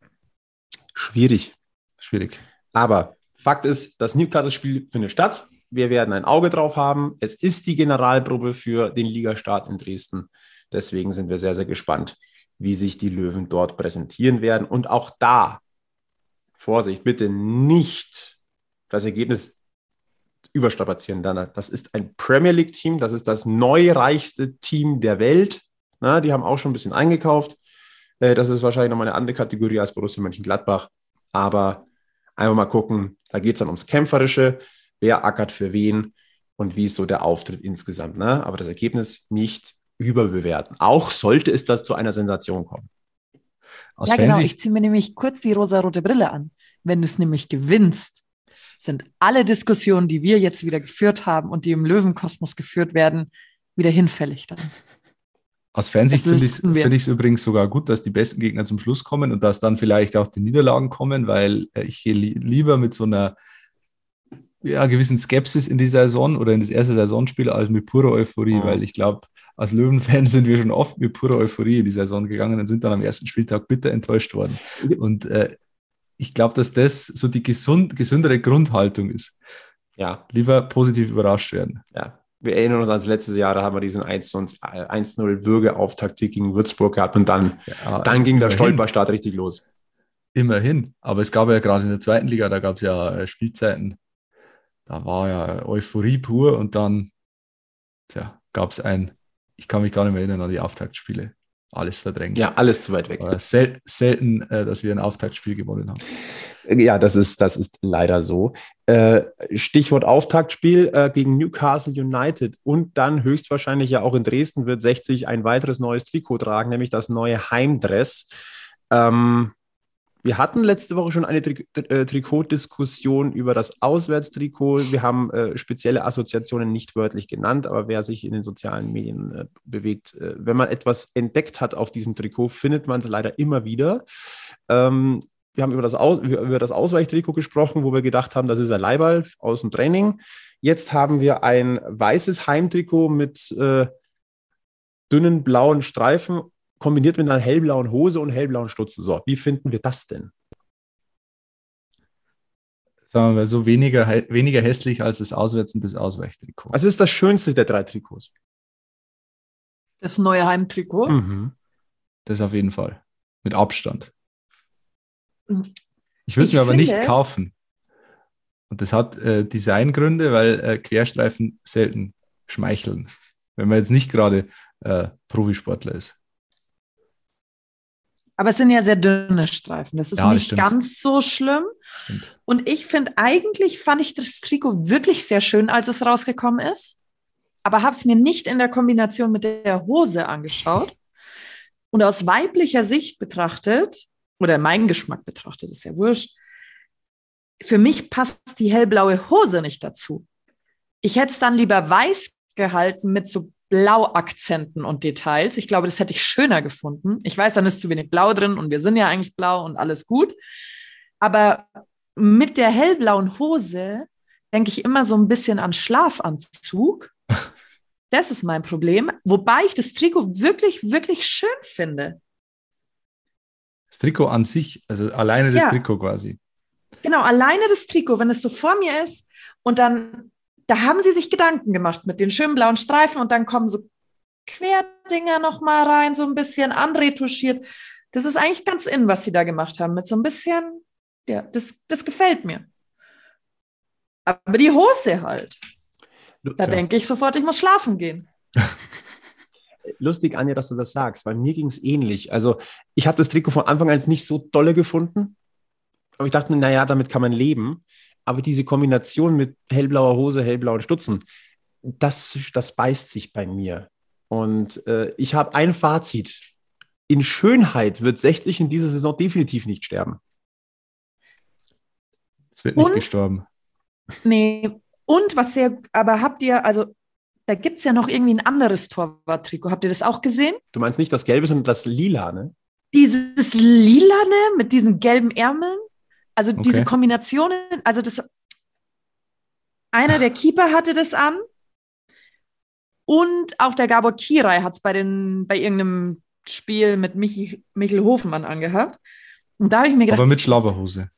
Schwierig. Schwierig. Aber Fakt ist, das Newcastle-Spiel findet statt. Wir werden ein Auge drauf haben. Es ist die Generalprobe für den Ligastart in Dresden. Deswegen sind wir sehr, sehr gespannt, wie sich die Löwen dort präsentieren werden. Und auch da, Vorsicht, bitte nicht das Ergebnis überstrapazieren. Das ist ein Premier League-Team, das ist das neureichste Team der Welt. Na, die haben auch schon ein bisschen eingekauft. Äh, das ist wahrscheinlich nochmal eine andere Kategorie als Borussia Mönchengladbach. Aber einfach mal gucken, da geht es dann ums Kämpferische, wer ackert für wen und wie ist so der Auftritt insgesamt. Ne? Aber das Ergebnis nicht überbewerten. Auch sollte es da zu einer Sensation kommen. Aus ja, genau. Ich ziehe mir nämlich kurz die rosa-rote Brille an. Wenn du es nämlich gewinnst, sind alle Diskussionen, die wir jetzt wieder geführt haben und die im Löwenkosmos geführt werden, wieder hinfällig dann. Aus Fansicht finde ich es find übrigens sogar gut, dass die besten Gegner zum Schluss kommen und dass dann vielleicht auch die Niederlagen kommen, weil äh, ich gehe li lieber mit so einer ja, gewissen Skepsis in die Saison oder in das erste Saisonspiel als mit purer Euphorie, Mhm. weil ich glaube, als Löwen-Fan sind wir schon oft mit purer Euphorie in die Saison gegangen und sind dann am ersten Spieltag bitter enttäuscht worden. Und äh, ich glaube, dass das so die gesund, gesündere Grundhaltung ist. Ja, Lieber positiv überrascht werden. ja. Wir erinnern uns ans letzte Jahr, da haben wir diesen 1-0 1-0 Würgeauftakt-Sieg gegen Würzburg gehabt und dann, Ja, dann ging der. Stolperstart richtig los. Immerhin. Aber es gab ja gerade in der zweiten Liga, da gab es ja äh, Spielzeiten. Da war ja Euphorie pur und dann gab es ein, ich kann mich gar nicht mehr erinnern an die Auftaktspiele. Alles verdrängt. Ja, alles zu weit weg. Sel selten, äh, dass wir ein Auftaktspiel gewonnen haben. Ja, das ist, das ist leider so. Äh, Stichwort Auftaktspiel äh, gegen Newcastle United und dann höchstwahrscheinlich ja auch in Dresden wird 60 ein weiteres neues Trikot tragen, nämlich das neue Heimdress. Ähm, wir hatten letzte Woche schon eine Tri äh, Trikotdiskussion über das Auswärtstrikot. Wir haben spezielle Assoziationen nicht wörtlich genannt, aber wer sich in den sozialen Medien bewegt, wenn man etwas entdeckt hat auf diesem Trikot, findet man es leider immer wieder. Ähm, wir haben über das, Aus, über das Ausweichtrikot gesprochen, wo wir gedacht haben, das ist ein Leihball aus dem Training. Jetzt haben wir ein weißes Heimtrikot mit äh, dünnen blauen Streifen, kombiniert mit einer hellblauen Hose und hellblauen Stutzen. So, wie finden wir das denn? Sagen wir so weniger, weniger hässlich als das Auswärts- und das Ausweichtrikot. Was ist das Schönste der drei Trikots? Das neue Heimtrikot. Mhm. Das auf jeden Fall. Mit Abstand. Ich würde es mir aber nicht finde- kaufen. Und das hat äh, Designgründe, weil äh, Querstreifen selten schmeicheln. Wenn man jetzt nicht gerade äh, Profisportler ist. Aber es sind ja sehr dünne Streifen. Das ist Ja, das nicht stimmt. ganz so schlimm. Stimmt. Und ich finde, eigentlich fand ich das Trikot wirklich sehr schön, als es rausgekommen ist. Aber habe es mir nicht in der Kombination mit der Hose angeschaut. Und aus weiblicher Sicht betrachtet, oder mein Geschmack betrachtet, ist ja wurscht, für mich passt die hellblaue Hose nicht dazu. Ich hätte es dann lieber weiß gehalten mit so Blauakzenten und Details. Ich glaube, das hätte ich schöner gefunden. Ich weiß, dann ist zu wenig Blau drin und wir sind ja eigentlich blau und alles gut. Aber mit der hellblauen Hose denke ich immer so ein bisschen an Schlafanzug. Das ist mein Problem. Wobei ich das Trikot wirklich, wirklich schön finde. Das Trikot an sich, also alleine das Ja. Trikot quasi. Genau, alleine das Trikot, wenn es so vor mir ist und dann, da haben sie sich Gedanken gemacht mit den schönen blauen Streifen und dann kommen so Querdinger nochmal rein, so ein bisschen anretuschiert. Das ist eigentlich ganz in, was sie da gemacht haben, mit so ein bisschen, ja, das, das gefällt mir. Aber die Hose halt, da Tja. denke ich sofort, ich muss schlafen gehen. Lustig, Anja, dass du das sagst, weil mir ging es ähnlich. Also, ich habe das Trikot von Anfang an nicht so dolle gefunden. Aber ich dachte mir, naja, damit kann man leben. Aber diese Kombination mit hellblauer Hose, hellblauen Stutzen, das, das beißt sich bei mir. Und äh, ich habe ein Fazit. In Schönheit wird 60 in dieser Saison definitiv nicht sterben. Es wird nicht Und? gestorben. Nee, und was sehr, aber habt ihr, also da gibt es ja noch irgendwie ein anderes Torwarttrikot. Habt ihr das auch gesehen? Du meinst nicht das Gelbe, sondern das Lila, ne? Dieses Lilane mit diesen gelben Ärmeln, also diese Okay. Kombinationen, also das, einer der Keeper hatte das an und auch der Gabor Kirai hat es bei, den- bei irgendeinem Spiel mit Michi, Michel Hofmann angehabt. Und da habe ich mir gedacht, Aber mit Schlabberhose.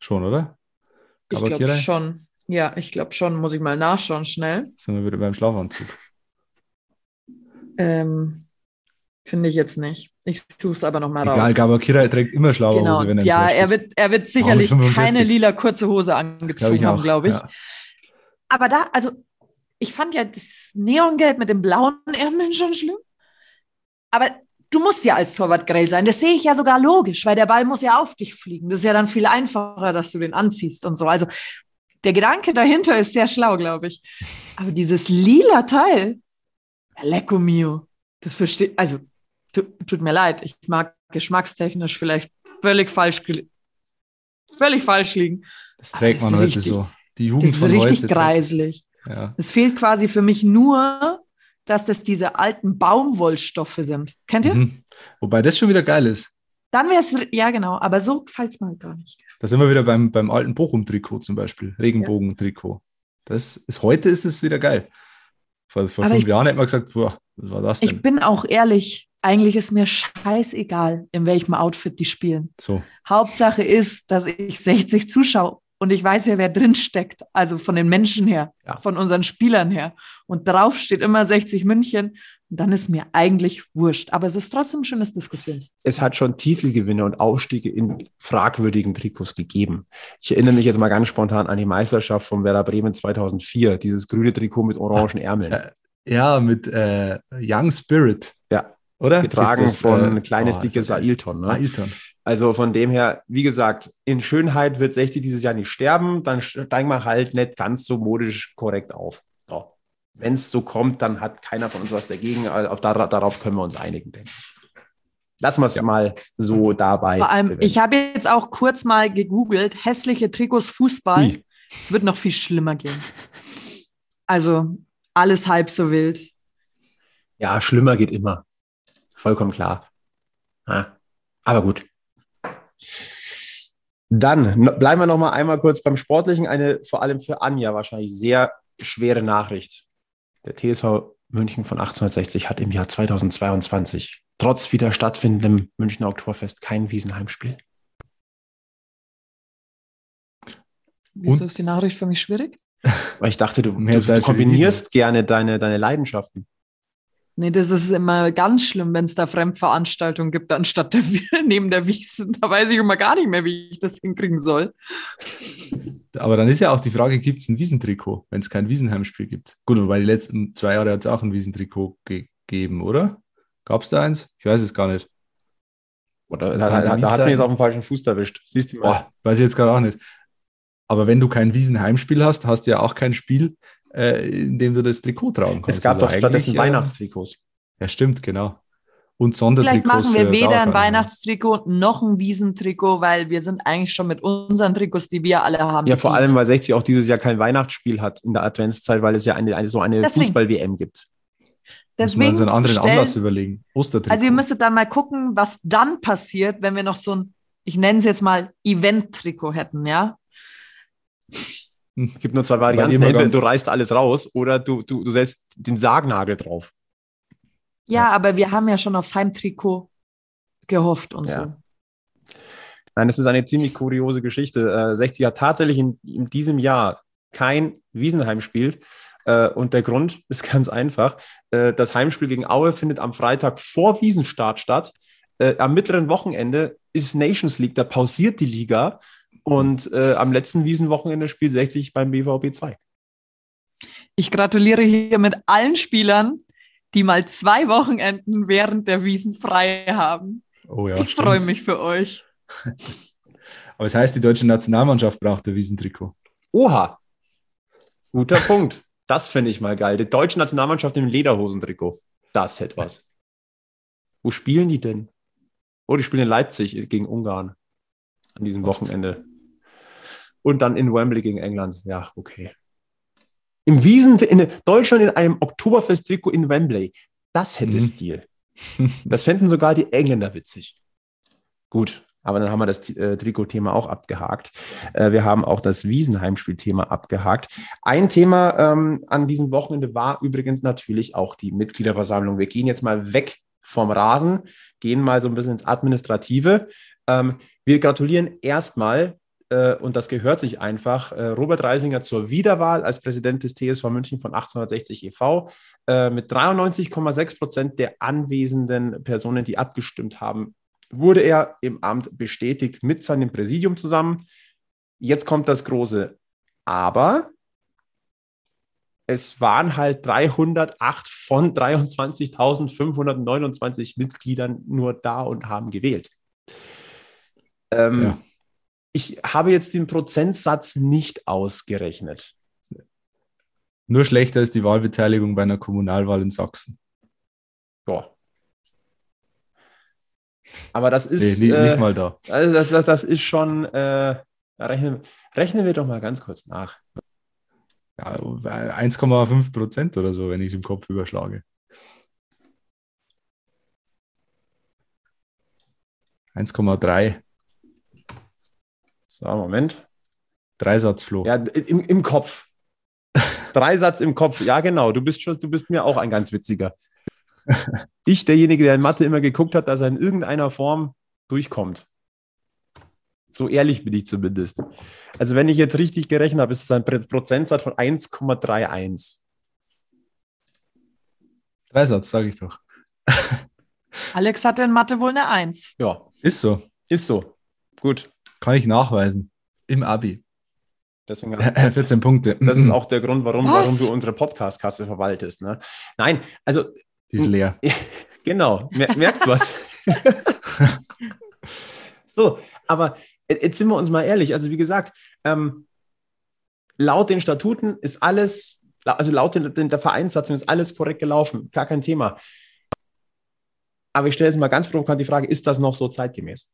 Schon, oder? ich Gabor glaube Kirai? schon. Ja, ich glaube schon, muss ich mal nachschauen schnell. Sind wir wieder beim Schlafanzug. Ähm, Finde ich jetzt nicht. Ich suche es aber nochmal raus. Egal, Gabor Kirai trägt immer Schlabberhose, Genau. wenn er Ja, er wird, er wird sicherlich 45. keine lila kurze Hose Glaub angezogen haben, auch, glaube ich. ja. Aber da, also ich fand ja das Neongelb mit den blauen Ärmeln schon schlimm. Aber du musst ja als Torwart grell sein. Das sehe ich ja sogar logisch, weil der Ball muss ja auf dich fliegen. Das ist ja dann viel einfacher, dass du den anziehst und so. Also der Gedanke dahinter ist sehr schlau, glaube ich. Aber dieses lila Teil, lecco mio, das versteht, also tu, tut mir leid, ich mag geschmackstechnisch vielleicht völlig falsch, völlig falsch liegen. Das trägt man das heute richtig- so. Die Das Jugend ist von richtig heute. greislich. Ja. Es fehlt quasi für mich nur, dass das diese alten Baumwollstoffe sind. Kennt ihr? Mhm. Wobei das schon wieder geil ist. Dann wäre es, ja genau, aber so gefällt es mir halt gar nicht. Da sind wir wieder beim, beim alten Bochum-Trikot zum Beispiel, Regenbogen-Trikot. Das ist, heute ist es wieder geil. Vor, vor fünf ich, Jahren hätte man gesagt, boah, was war das denn? Ich bin auch ehrlich, eigentlich ist mir scheißegal, in welchem Outfit die spielen. So. Hauptsache ist, dass ich 60 zuschaue und ich weiß ja, wer drin steckt, also von den Menschen her, ja. von unseren Spielern her. Und drauf steht immer 60 München. Und dann ist mir eigentlich wurscht. Aber es ist trotzdem ein schönes Diskussions. Es hat schon Titelgewinne und Aufstiege in fragwürdigen Trikots gegeben. Ich erinnere mich jetzt mal ganz spontan an die Meisterschaft von Werder Bremen 2004, dieses grüne Trikot mit orangen Ärmeln. Äh, ja, mit äh, Young Spirit. Ja. Oder? Getragen das, von äh, kleines, oh, dickes Ailton. Ne? Ailton. Also von dem her, wie gesagt, in Schönheit wird 60 dieses Jahr nicht sterben, dann steigen wir halt nicht ganz so modisch korrekt auf. Wenn es so kommt, dann hat keiner von uns was dagegen. Also auf, darauf können wir uns einigen, denke ich. Lassen wir es ja. mal so dabei. Vor allem, ich habe jetzt auch kurz mal gegoogelt, hässliche Trikots Fußball. Es wird noch viel schlimmer gehen. Also alles halb so wild. Ja, schlimmer geht immer. Vollkommen klar. Ja. Aber gut. Dann bleiben wir noch mal einmal kurz beim Sportlichen. Eine vor allem für Anja wahrscheinlich sehr schwere Nachricht. Der TSV München von 1860 hat im Jahr 2022 trotz wieder stattfindendem Münchner Oktoberfest kein Wiesenheimspiel. Wieso ist die Nachricht für mich schwierig? Weil ich dachte, du, du, du kombinierst gerne deine, deine Leidenschaften. Nee, das ist immer ganz schlimm, wenn es da Fremdveranstaltungen gibt, anstatt der, neben der Wiesen. Da weiß ich immer gar nicht mehr, wie ich das hinkriegen soll. Aber dann ist ja auch die Frage, gibt es ein Wiesentrikot, wenn es kein Wiesenheimspiel gibt? Gut, weil die letzten zwei Jahre hat es auch ein Wiesentrikot gegeben, oder? Gab es da eins? Ich weiß es gar nicht. Oder da, da, da hast du mich jetzt auf den falschen Fuß erwischt. Siehst du mal. Boah, weiß ich jetzt gerade auch nicht. Aber wenn du kein Wiesenheimspiel hast, hast du ja auch kein Spiel, äh, in dem du das Trikot tragen kannst. Es gab also doch stattdessen äh, Weihnachtstrikots. Ja, stimmt, genau. Und Sondertrikots. Vielleicht machen wir weder ein Weihnachtstrikot noch ein Wiesentrikot, weil wir sind eigentlich schon mit unseren Trikots, die wir alle haben. Ja, vor allem, weil 60 auch dieses Jahr kein Weihnachtsspiel hat in der Adventszeit, weil es ja eine, eine so eine Fußball-WM gibt. Deswegen Müssen wir uns einen anderen stellen, Anlass überlegen. Ostertrikot. Also ihr müsstet dann mal gucken, was dann passiert, wenn wir noch so ein, ich nenne es jetzt mal Event-Trikot hätten, ja? Es gibt nur zwei Varianten. Entweder du reißt alles raus oder du, du, du setzt den Sargnagel drauf. Ja, aber wir haben ja schon aufs Heimtrikot gehofft und ja. so. Nein, das ist eine ziemlich kuriose Geschichte. Äh, 60 hat tatsächlich in, in diesem Jahr kein Wiesenheimspiel. Äh, und der Grund ist ganz einfach. Äh, das Heimspiel gegen Aue findet am Freitag vor Wiesenstart statt. Äh, am mittleren Wochenende ist Nations League, da pausiert die Liga. Und äh, am letzten Wiesenwochenende spielt 60 beim BVB 2. Ich gratuliere hier mit allen Spielern, die mal zwei Wochenenden während der Wiesen frei haben. Oh ja, ich freue mich für euch. Aber es das heißt, die deutsche Nationalmannschaft braucht ein Wiesentrikot. Oha. Guter Punkt. Das fände ich mal geil. Die deutsche Nationalmannschaft im Lederhosentrikot. Das hätte was. Wo spielen die denn? Oh, die spielen in Leipzig gegen Ungarn an diesem Wochenende. Und dann in Wembley gegen England. Ja, okay. Im Wiesen, in Deutschland in einem Oktoberfest-Trikot in Wembley. Das hätte mhm. Stil. Das fänden sogar die Engländer witzig. Gut, aber dann haben wir das äh, Trikot-Thema auch abgehakt. Äh, wir haben auch das Wiesenheimspiel-Thema abgehakt. Ein Thema ähm, an diesem Wochenende war übrigens natürlich auch die Mitgliederversammlung. Wir gehen jetzt mal weg vom Rasen, gehen mal so ein bisschen ins Administrative. Ähm, wir gratulieren erstmal äh, und das gehört sich einfach, äh, Robert Reisinger zur Wiederwahl als Präsident des TSV München von 1860 e.V. Äh, mit 93,6 Prozent der anwesenden Personen, die abgestimmt haben, wurde er im Amt bestätigt mit seinem Präsidium zusammen. Jetzt kommt das große Aber. Es waren halt 308 von 23.529 Mitgliedern nur da und haben gewählt. Ähm, ja ich habe jetzt den Prozentsatz nicht ausgerechnet. Nur schlechter ist die Wahlbeteiligung bei einer Kommunalwahl in Sachsen. Ja. Aber das ist. Nee, äh, nicht mal da. Also das, das, das ist schon. Äh, rechnen, rechnen wir doch mal ganz kurz nach. Ja, 1,5 Prozent oder so, wenn ich es im Kopf überschlage. 1,3. So, Moment. Dreisatzfloh. Ja, im, im Kopf. Dreisatz im Kopf. Ja, genau. Du bist schon, du bist mir auch ein ganz witziger. Ich, derjenige, der in Mathe immer geguckt hat, dass er in irgendeiner Form durchkommt. So ehrlich bin ich zumindest. Also, wenn ich jetzt richtig gerechnet habe, ist es ein Prozentsatz von 1,31. Dreisatz, sage ich doch. Alex hatte in Mathe wohl eine Eins. Ja, Ist so. ist so. Gut. Kann ich nachweisen. Im Abi. Deswegen hast, 14 Punkte. das ist auch der Grund, warum, Was? warum du unsere Podcast-Kasse verwaltest. Ne? Nein, also Die ist leer. Genau, mer merkst du was? so, aber jetzt sind wir uns mal ehrlich. Also, wie gesagt, ähm, laut den Statuten ist alles, also laut den, der Vereinssatzung ist alles korrekt gelaufen. Gar kein Thema. Aber ich stelle jetzt mal ganz provokant die Frage: Ist das noch so zeitgemäß?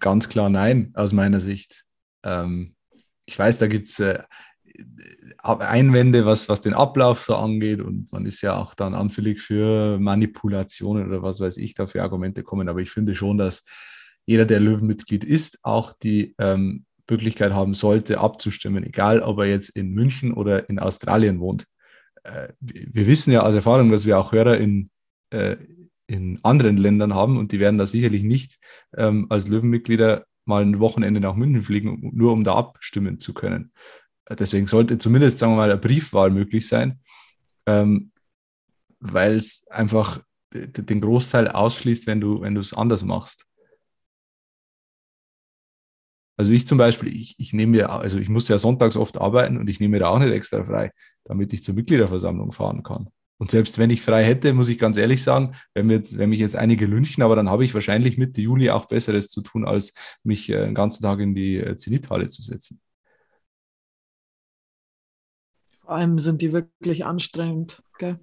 Ganz klar nein, aus meiner Sicht. Ähm, ich weiß, da gibt es äh, Einwände, was, was den Ablauf so angeht und man ist ja auch dann anfällig für Manipulationen oder was weiß ich, da für Argumente kommen. Aber ich finde schon, dass jeder, der Löwenmitglied ist, auch die ähm, Möglichkeit haben sollte, abzustimmen, egal ob er jetzt in München oder in Australien wohnt. Äh, wir wissen ja aus Erfahrung, dass wir auch Hörer in, äh, in anderen Ländern haben und die werden da sicherlich nicht ähm, als Löwenmitglieder mal ein Wochenende nach München fliegen, nur um da abstimmen zu können. Äh, Deswegen sollte zumindest, sagen wir mal, eine Briefwahl möglich sein, ähm, weil es einfach den Großteil ausschließt, wenn du wenn es anders machst. Also ich zum Beispiel, ich, ich nehme mir, also ich muss ja sonntags oft arbeiten und ich nehme mir da auch nicht extra frei, damit ich zur Mitgliederversammlung fahren kann. Und selbst wenn ich frei hätte, muss ich ganz ehrlich sagen, wenn, jetzt, wenn mich jetzt einige lynchen, aber dann habe ich wahrscheinlich Mitte Juli auch Besseres zu tun, als mich äh, den ganzen Tag in die äh, Zenithalle zu setzen. Vor allem sind die wirklich anstrengend. Gell?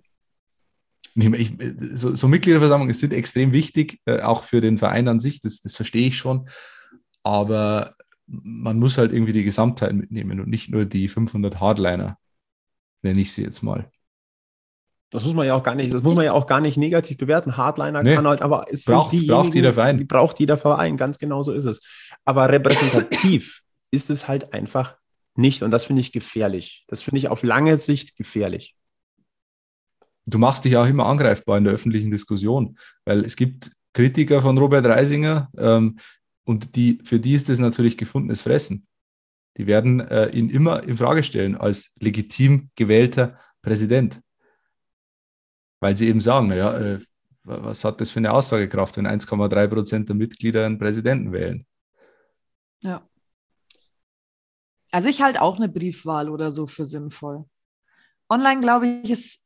Ich, so, so Mitgliederversammlungen sind extrem wichtig, äh, auch für den Verein an sich, das, das verstehe ich schon. Aber man muss halt irgendwie die Gesamtheit mitnehmen und nicht nur die 500 Hardliner, nenne ich sie jetzt mal. Das muss man ja auch gar nicht, das muss man ja auch gar nicht negativ bewerten. Hardliner Nee. kann halt, aber es Braucht- sind braucht jeder Verein. die Braucht jeder Verein, ganz genau so ist es. Aber repräsentativ ist es halt einfach nicht. Und das finde ich gefährlich. Das finde ich auf lange Sicht gefährlich. Du machst dich auch immer angreifbar in der öffentlichen Diskussion, weil es gibt Kritiker von Robert Reisinger ähm, und die, für die ist das natürlich gefundenes Fressen. Die werden äh, ihn immer in Frage stellen als legitim gewählter Präsident. Weil sie eben sagen, naja, äh, was hat das für eine Aussagekraft, wenn 1,3 Prozent der Mitglieder einen Präsidenten wählen? Ja. Also ich halte auch eine Briefwahl oder so für sinnvoll. Online, glaube ich, ist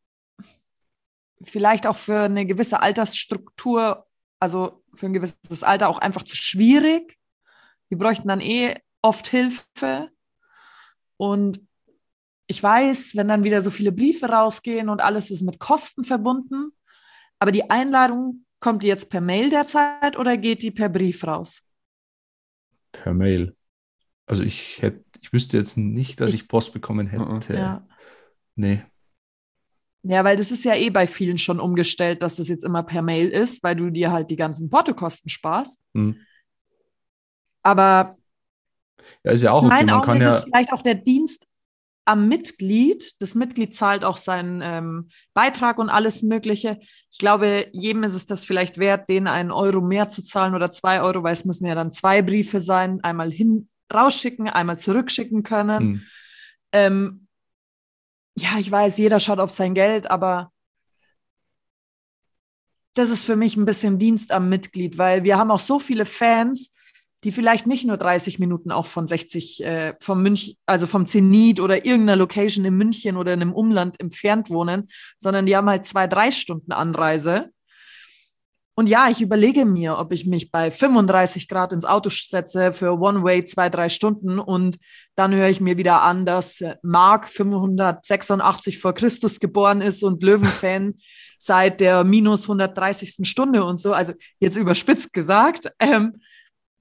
vielleicht auch für eine gewisse Altersstruktur, also für ein gewisses Alter auch einfach zu schwierig. Die bräuchten dann eh oft Hilfe. Und ich weiß, wenn dann wieder so viele Briefe rausgehen und alles ist mit Kosten verbunden, aber die Einladung, kommt die jetzt per Mail derzeit oder geht die per Brief raus? Per Mail. Also ich hätte, ich wüsste jetzt nicht, dass ich, Ich- Post bekommen Mhm. hätte. Ja. Nee. Ja, weil das ist ja eh bei vielen schon umgestellt, dass das jetzt immer per Mail ist, weil du dir halt die ganzen Portokosten sparst. Hm. Aber Ja, ist ja auch in okay. meinen Man Augen kann ist ja, es vielleicht auch der Dienst am Mitglied. Das Mitglied zahlt auch seinen ähm, Beitrag und alles Mögliche. Ich glaube, jedem ist es das vielleicht wert, denen einen Euro mehr zu zahlen oder zwei Euro, weil es müssen ja dann zwei Briefe sein, einmal hin rausschicken, einmal zurückschicken können. hm. Ähm, ja, ich weiß, jeder schaut auf sein Geld, aber das ist für mich ein bisschen Dienst am Mitglied, weil wir haben auch so viele Fans, die vielleicht nicht nur 30 Minuten auch von 60, äh, vom Münch, also vom Zenit oder irgendeiner Location in München oder in einem Umland entfernt wohnen, sondern die haben halt zwei, drei Stunden Anreise. Und ja, ich überlege mir, ob ich mich bei 35 Grad ins Auto setze für One-Way zwei, drei Stunden und dann höre ich mir wieder an, dass Mark 586 vor Christus geboren ist und Löwenfan seit der minus 130. Stunde und so. Also jetzt überspitzt gesagt, ähm,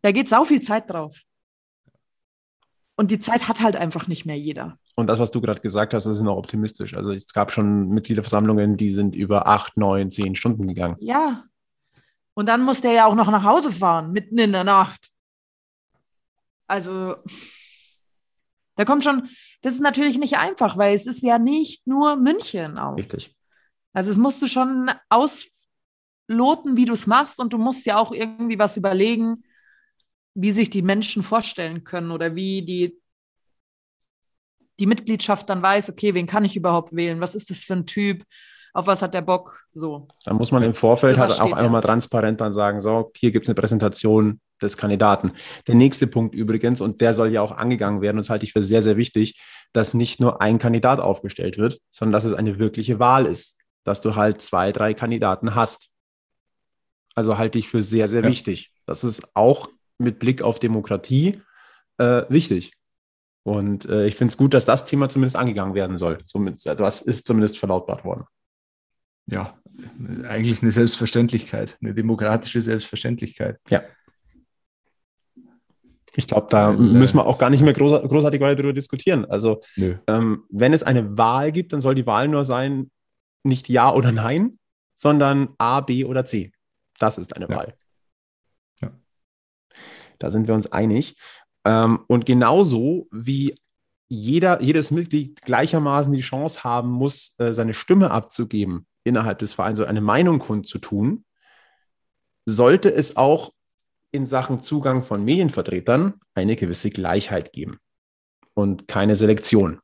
da geht sau viel Zeit drauf. Und die Zeit hat halt einfach nicht mehr jeder. Und das, was du gerade gesagt hast, das ist noch optimistisch. Also es gab schon Mitgliederversammlungen, die sind über acht, neun, zehn Stunden gegangen. Ja. Und dann muss der ja auch noch nach Hause fahren, mitten in der Nacht. Also, da kommt schon, das ist natürlich nicht einfach, weil es ist ja nicht nur München auch. Richtig. Also es musst du schon ausloten, wie du es machst und du musst ja auch irgendwie was überlegen, wie sich die Menschen vorstellen können oder wie die, die Mitgliedschaft dann weiß, okay, wen kann ich überhaupt wählen? Was ist das für ein Typ? Auf was hat der Bock? So. Da muss man im Vorfeld halt auch einfach mal transparent dann sagen, so, hier gibt es eine Präsentation des Kandidaten. Der nächste Punkt übrigens, und der soll ja auch angegangen werden, und das halte ich für sehr, sehr wichtig, dass nicht nur ein Kandidat aufgestellt wird, sondern dass es eine wirkliche Wahl ist, dass du halt zwei, drei Kandidaten hast. Also halte ich für sehr, sehr Ja. wichtig. Das ist auch mit Blick auf Demokratie äh, wichtig. Und äh, ich finde es gut, dass das Thema zumindest angegangen werden soll. Somit, das ist zumindest verlautbart worden. Ja, eigentlich eine Selbstverständlichkeit, eine demokratische Selbstverständlichkeit. Ich glaube, da Weil, äh, müssen wir auch gar nicht mehr groß, großartig weiter darüber diskutieren. Also, ähm, wenn es eine Wahl gibt, dann soll die Wahl nur sein, nicht Ja oder Nein, sondern A, B oder C. Das ist eine Ja. Wahl. Da sind wir uns einig. Ähm, und genauso wie jeder, jedes Mitglied gleichermaßen die Chance haben muss, äh, seine Stimme abzugeben innerhalb des Vereins, so eine Meinung kundzutun, sollte es auch in Sachen Zugang von Medienvertretern eine gewisse Gleichheit geben und keine Selektion.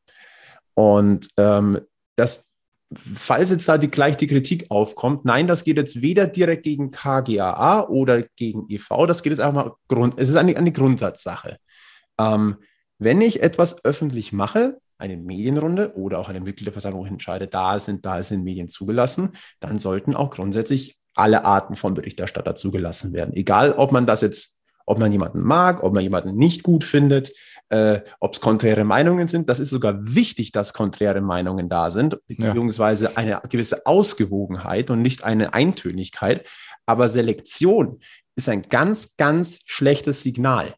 Und ähm, das, falls jetzt da die, gleich die Kritik aufkommt, nein, das geht jetzt weder direkt gegen KGAA oder gegen EV, das geht jetzt einfach mal Grund, es ist eine, eine Grundsatzsache. Ähm, wenn ich etwas öffentlich mache, eine Medienrunde oder auch eine Mitgliederversammlung entscheide, da sind, da sind Medien zugelassen, dann sollten auch grundsätzlich alle Arten von Berichterstatter zugelassen werden. Egal, ob man das jetzt, ob man jemanden mag, ob man jemanden nicht gut findet, äh, ob es konträre Meinungen sind. Das ist sogar wichtig, dass konträre Meinungen da sind, beziehungsweise eine gewisse Ausgewogenheit und nicht eine Eintönigkeit. Aber Selektion ist ein ganz, ganz schlechtes Signal.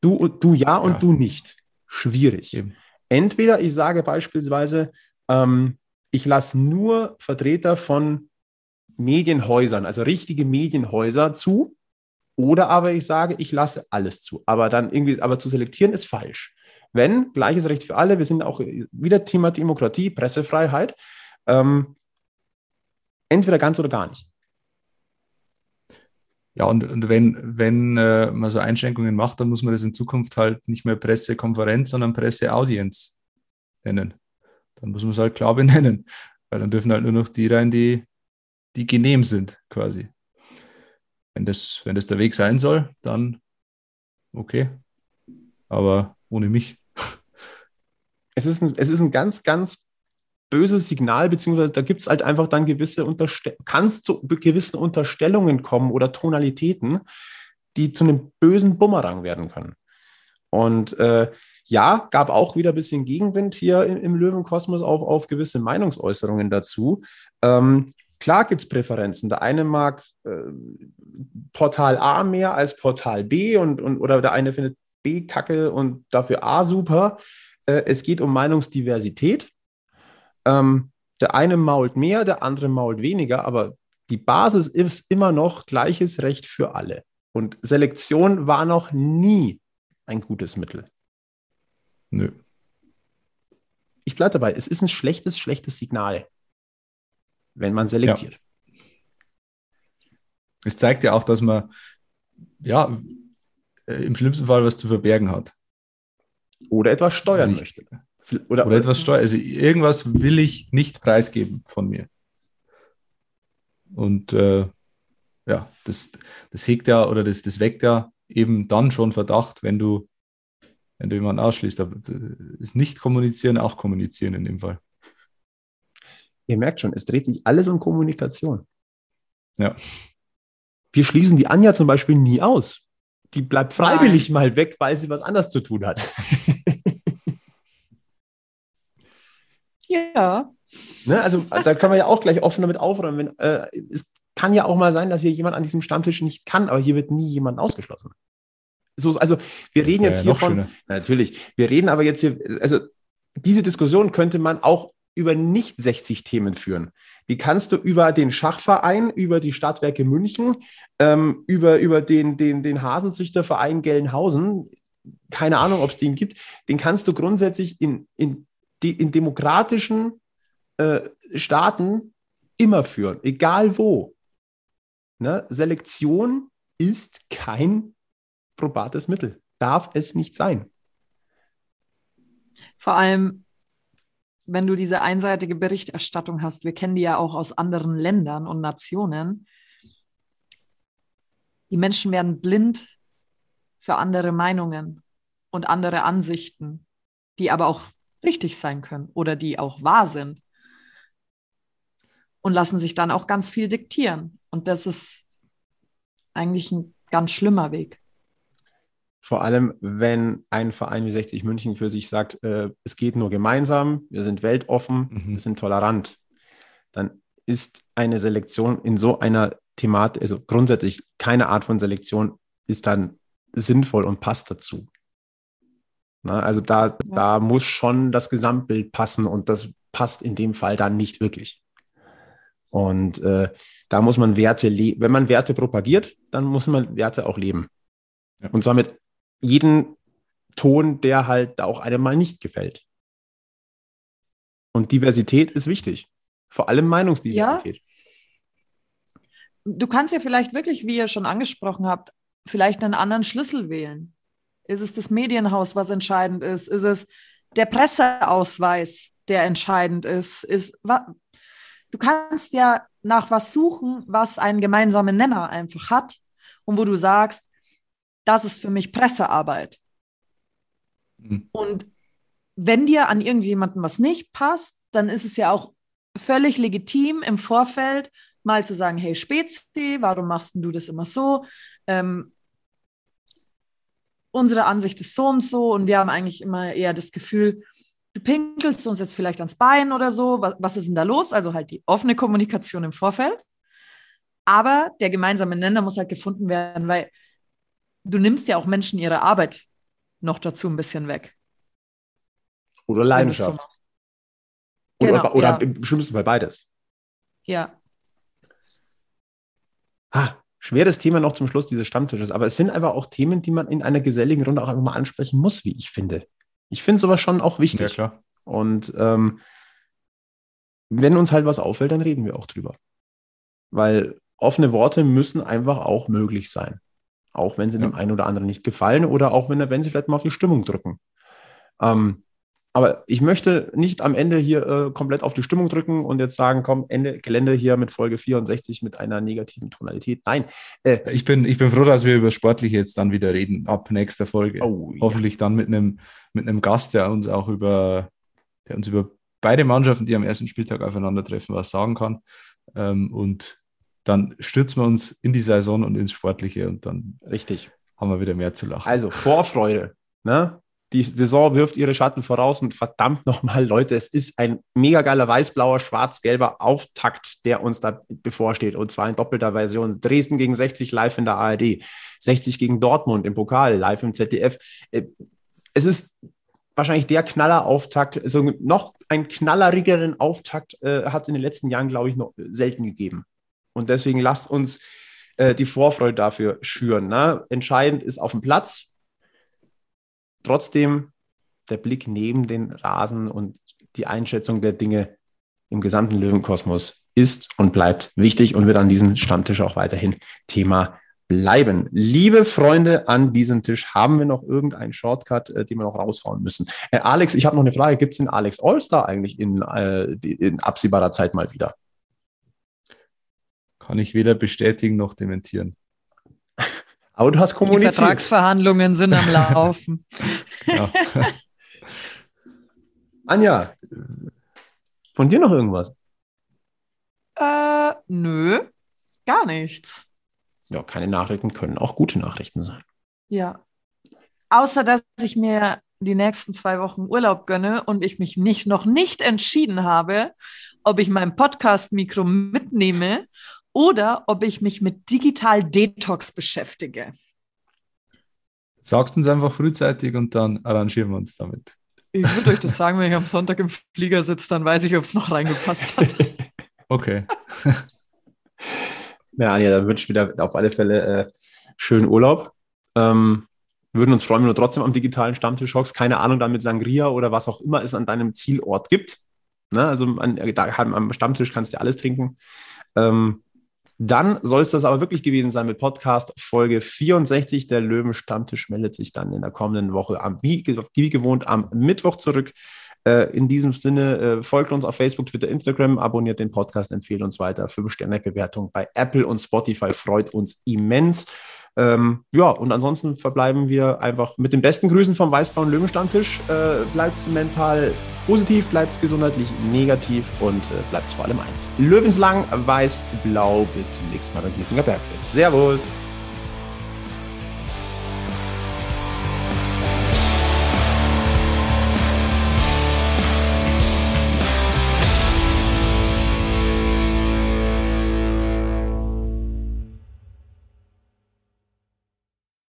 Du, du ja und Ja. du nicht. Schwierig. Eben. Entweder ich sage beispielsweise, ähm, ich lasse nur Vertreter von Medienhäusern, also richtige Medienhäuser zu, oder aber ich sage, ich lasse alles zu. Aber dann irgendwie, aber zu selektieren ist falsch. Wenn, gleiches Recht für alle, wir sind auch wieder Thema Demokratie, Pressefreiheit, ähm, entweder ganz oder gar nicht. Ja, und, und wenn, wenn äh, man so Einschränkungen macht, dann muss man das in Zukunft halt nicht mehr Pressekonferenz, sondern Presseaudienz nennen. Dann muss man es halt klar benennen, weil dann dürfen halt nur noch die rein, die, die genehm sind, quasi. Wenn das, wenn das der Weg sein soll, dann okay. Aber ohne mich. Es ist ein, es ist ein ganz, ganz böses Signal, beziehungsweise da gibt es halt einfach dann gewisse Unterste kann es zu gewissen Unterstellungen kommen oder Tonalitäten, die zu einem bösen Bumerang werden können. Und äh, ja, gab auch wieder ein bisschen Gegenwind hier im, im Löwenkosmos auf, auf gewisse Meinungsäußerungen dazu. Ähm, klar gibt es Präferenzen. Der eine mag äh, Portal A mehr als Portal B und, und oder der eine findet B kacke und dafür A super. Äh, es geht um Meinungsdiversität. Ähm, der eine mault mehr, der andere mault weniger, aber die Basis ist immer noch gleiches Recht für alle. Und Selektion war noch nie ein gutes Mittel. Nö. Ich bleibe dabei, es ist ein schlechtes, schlechtes Signal, wenn man selektiert. Es zeigt ja auch, dass man ja äh, im schlimmsten Fall was zu verbergen hat. Oder etwas steuern Nicht- möchte. Oder, Oder etwas steuern. Also irgendwas will ich nicht preisgeben von mir. Und äh, ja, das, das hegt ja oder das, das weckt ja eben dann schon Verdacht, wenn du, wenn du jemanden ausschließt. Aber das nicht kommunizieren, auch kommunizieren in dem Fall. Ihr merkt schon, es dreht sich alles um Kommunikation. Ja. Wir schließen die Anja zum Beispiel nie aus. Die bleibt freiwillig mal weg, weil sie was anderes zu tun hat. Ja. Ne? Also da können wir ja auch gleich offen damit aufräumen. Wenn, äh, es kann ja auch mal sein, dass hier jemand an diesem Stammtisch nicht kann, aber hier wird nie jemand ausgeschlossen. So, also wir reden jetzt ja hier von, schöner. natürlich, wir reden aber jetzt hier, also diese Diskussion könnte man auch über nicht 60 Themen führen? Wie kannst du über den Schachverein, über die Stadtwerke München, ähm, über, über den, den, den Hasenzüchterverein Gelnhausen, keine Ahnung, ob es den gibt, den kannst du grundsätzlich in, in, in demokratischen äh, Staaten immer führen, egal wo. Ne? Selektion ist kein probates Mittel. Darf es nicht sein. Vor allem, wenn du diese einseitige Berichterstattung hast, wir kennen die ja auch aus anderen Ländern und Nationen, die Menschen werden blind für andere Meinungen und andere Ansichten, die aber auch richtig sein können oder die auch wahr sind und lassen sich dann auch ganz viel diktieren. Und das ist eigentlich ein ganz schlimmer Weg. Vor allem, wenn ein Verein wie 60 München für sich sagt, äh, es geht nur gemeinsam, wir sind weltoffen, mhm. wir sind tolerant, dann ist eine Selektion in so einer Thematik, also grundsätzlich keine Art von Selektion ist dann sinnvoll und passt dazu. Na, also da, ja. da muss schon das Gesamtbild passen und das passt in dem Fall dann nicht wirklich. Und äh, da muss man Werte, wenn man Werte propagiert, dann muss man Werte auch leben. Ja. Und zwar mit jedem Ton, der halt auch einem mal nicht gefällt. Und Diversität ist wichtig. Vor allem Meinungsdiversität. Ja. Du kannst ja vielleicht wirklich, wie ihr schon angesprochen habt, vielleicht einen anderen Schlüssel wählen. Ist es das Medienhaus, was entscheidend ist? Ist es der Presseausweis, der entscheidend ist? ist du kannst ja nach was suchen, was einen gemeinsamen Nenner einfach hat und wo du sagst, das ist für mich Pressearbeit. Mhm. Und wenn dir an irgendjemandem was nicht passt, dann ist es ja auch völlig legitim im Vorfeld mal zu sagen, hey Spezi, warum machst du das immer so? Ähm, unsere Ansicht ist so und so und wir haben eigentlich immer eher das Gefühl, du pinkelst uns jetzt vielleicht ans Bein oder so, was, was ist denn da los? Also halt die offene Kommunikation im Vorfeld. Aber der gemeinsame Nenner muss halt gefunden werden, weil du nimmst ja auch Menschen ihre Arbeit noch dazu ein bisschen weg. Oder Leidenschaft. So oder, genau, oder ja. im schlimmsten Fall beides. Ja. Ah, schweres Thema noch zum Schluss dieses Stammtisches, aber es sind einfach auch Themen, die man in einer geselligen Runde auch einfach mal ansprechen muss, wie ich finde. Ich finde sowas schon auch wichtig. Ja, klar. Und ähm, wenn uns halt was auffällt, dann reden wir auch drüber. Weil offene Worte müssen einfach auch möglich sein. Auch wenn sie ja. dem einen oder anderen nicht gefallen oder auch wenn, wenn sie vielleicht mal auf die Stimmung drücken. Ähm, aber ich möchte nicht am Ende hier äh, komplett auf die Stimmung drücken und jetzt sagen, komm, Ende Gelände hier mit Folge 64 mit einer negativen Tonalität. Nein. Äh, ich, bin, ich bin froh, dass wir über Sportliche jetzt dann wieder reden, ab nächster Folge. Oh, Hoffentlich ja. dann mit einem, mit einem Gast, der uns auch über, der uns über beide Mannschaften, die am ersten Spieltag aufeinandertreffen, was sagen kann. Ähm, und dann stürzen wir uns in die Saison und ins Sportliche und dann Richtig. haben wir wieder mehr zu lachen. Also Vorfreude. Ne? Die Saison wirft ihre Schatten voraus und verdammt nochmal, Leute, es ist ein mega geiler weiß-blauer, schwarz-gelber Auftakt, der uns da bevorsteht. Und zwar in doppelter Version. Dresden gegen 60 live in der ARD, 60 gegen Dortmund im Pokal, live im ZDF. Äh, es ist wahrscheinlich der Knaller-Auftakt. Also noch einen knallerigeren Auftakt äh, hat es in den letzten Jahren, glaube ich, noch selten gegeben. Und deswegen lasst uns äh, die Vorfreude dafür schüren. Ne? Entscheidend ist auf dem Platz. Trotzdem der Blick neben den Rasen und die Einschätzung der Dinge im gesamten Löwenkosmos ist und bleibt wichtig und wird an diesem Stammtisch auch weiterhin Thema bleiben. Liebe Freunde an diesem Tisch, haben wir noch irgendeinen Shortcut, äh, den wir noch raushauen müssen? Äh, Alex, ich habe noch eine Frage. Gibt es den Alex Allstar eigentlich in, äh, in absehbarer Zeit mal wieder? Kann ich weder bestätigen noch dementieren. Aber du hast kommuniziert. Die Vertragsverhandlungen sind am Laufen. Anja, von dir noch irgendwas? Äh, nö, gar nichts. Ja, keine Nachrichten können auch gute Nachrichten sein. Ja. Außer dass ich mir die nächsten zwei Wochen Urlaub gönne und ich mich nicht, noch nicht entschieden habe, ob ich mein Podcast-Mikro mitnehme oder ob ich mich mit Digital Detox beschäftige. Sagst uns einfach frühzeitig und dann arrangieren wir uns damit. Ich würde euch das sagen, wenn ich am Sonntag im Flieger sitze, dann weiß ich, ob es noch reingepasst hat. Okay. Ja, Anja, dann wünsche ich wieder auf alle Fälle äh, schönen Urlaub. Ähm, würden uns freuen, wenn du trotzdem am digitalen Stammtisch hockst. Keine Ahnung, dann mit Sangria oder was auch immer es an deinem Zielort gibt. Ne? Also an, da, am Stammtisch kannst du alles trinken. Ähm, dann soll es das aber wirklich gewesen sein mit Podcast Folge 64. Der Löwen-Stammtisch meldet sich dann in der kommenden Woche am, wie, wie gewohnt am Mittwoch zurück. Äh, in diesem Sinne, äh, folgt uns auf Facebook, Twitter, Instagram, abonniert den Podcast, empfehlt uns weiter. Fünf Sterne Bewertung bei Apple und Spotify freut uns immens. Ähm, ja, und ansonsten verbleiben wir einfach mit den besten Grüßen vom Weißblauen Löwenstammtisch. Äh, bleibt mental positiv, bleibt gesundheitlich negativ und äh, bleibt vor allem eins. Löwenslang, weiß-blau. Bis zum nächsten Mal beim Giesinger Bergfest. Servus!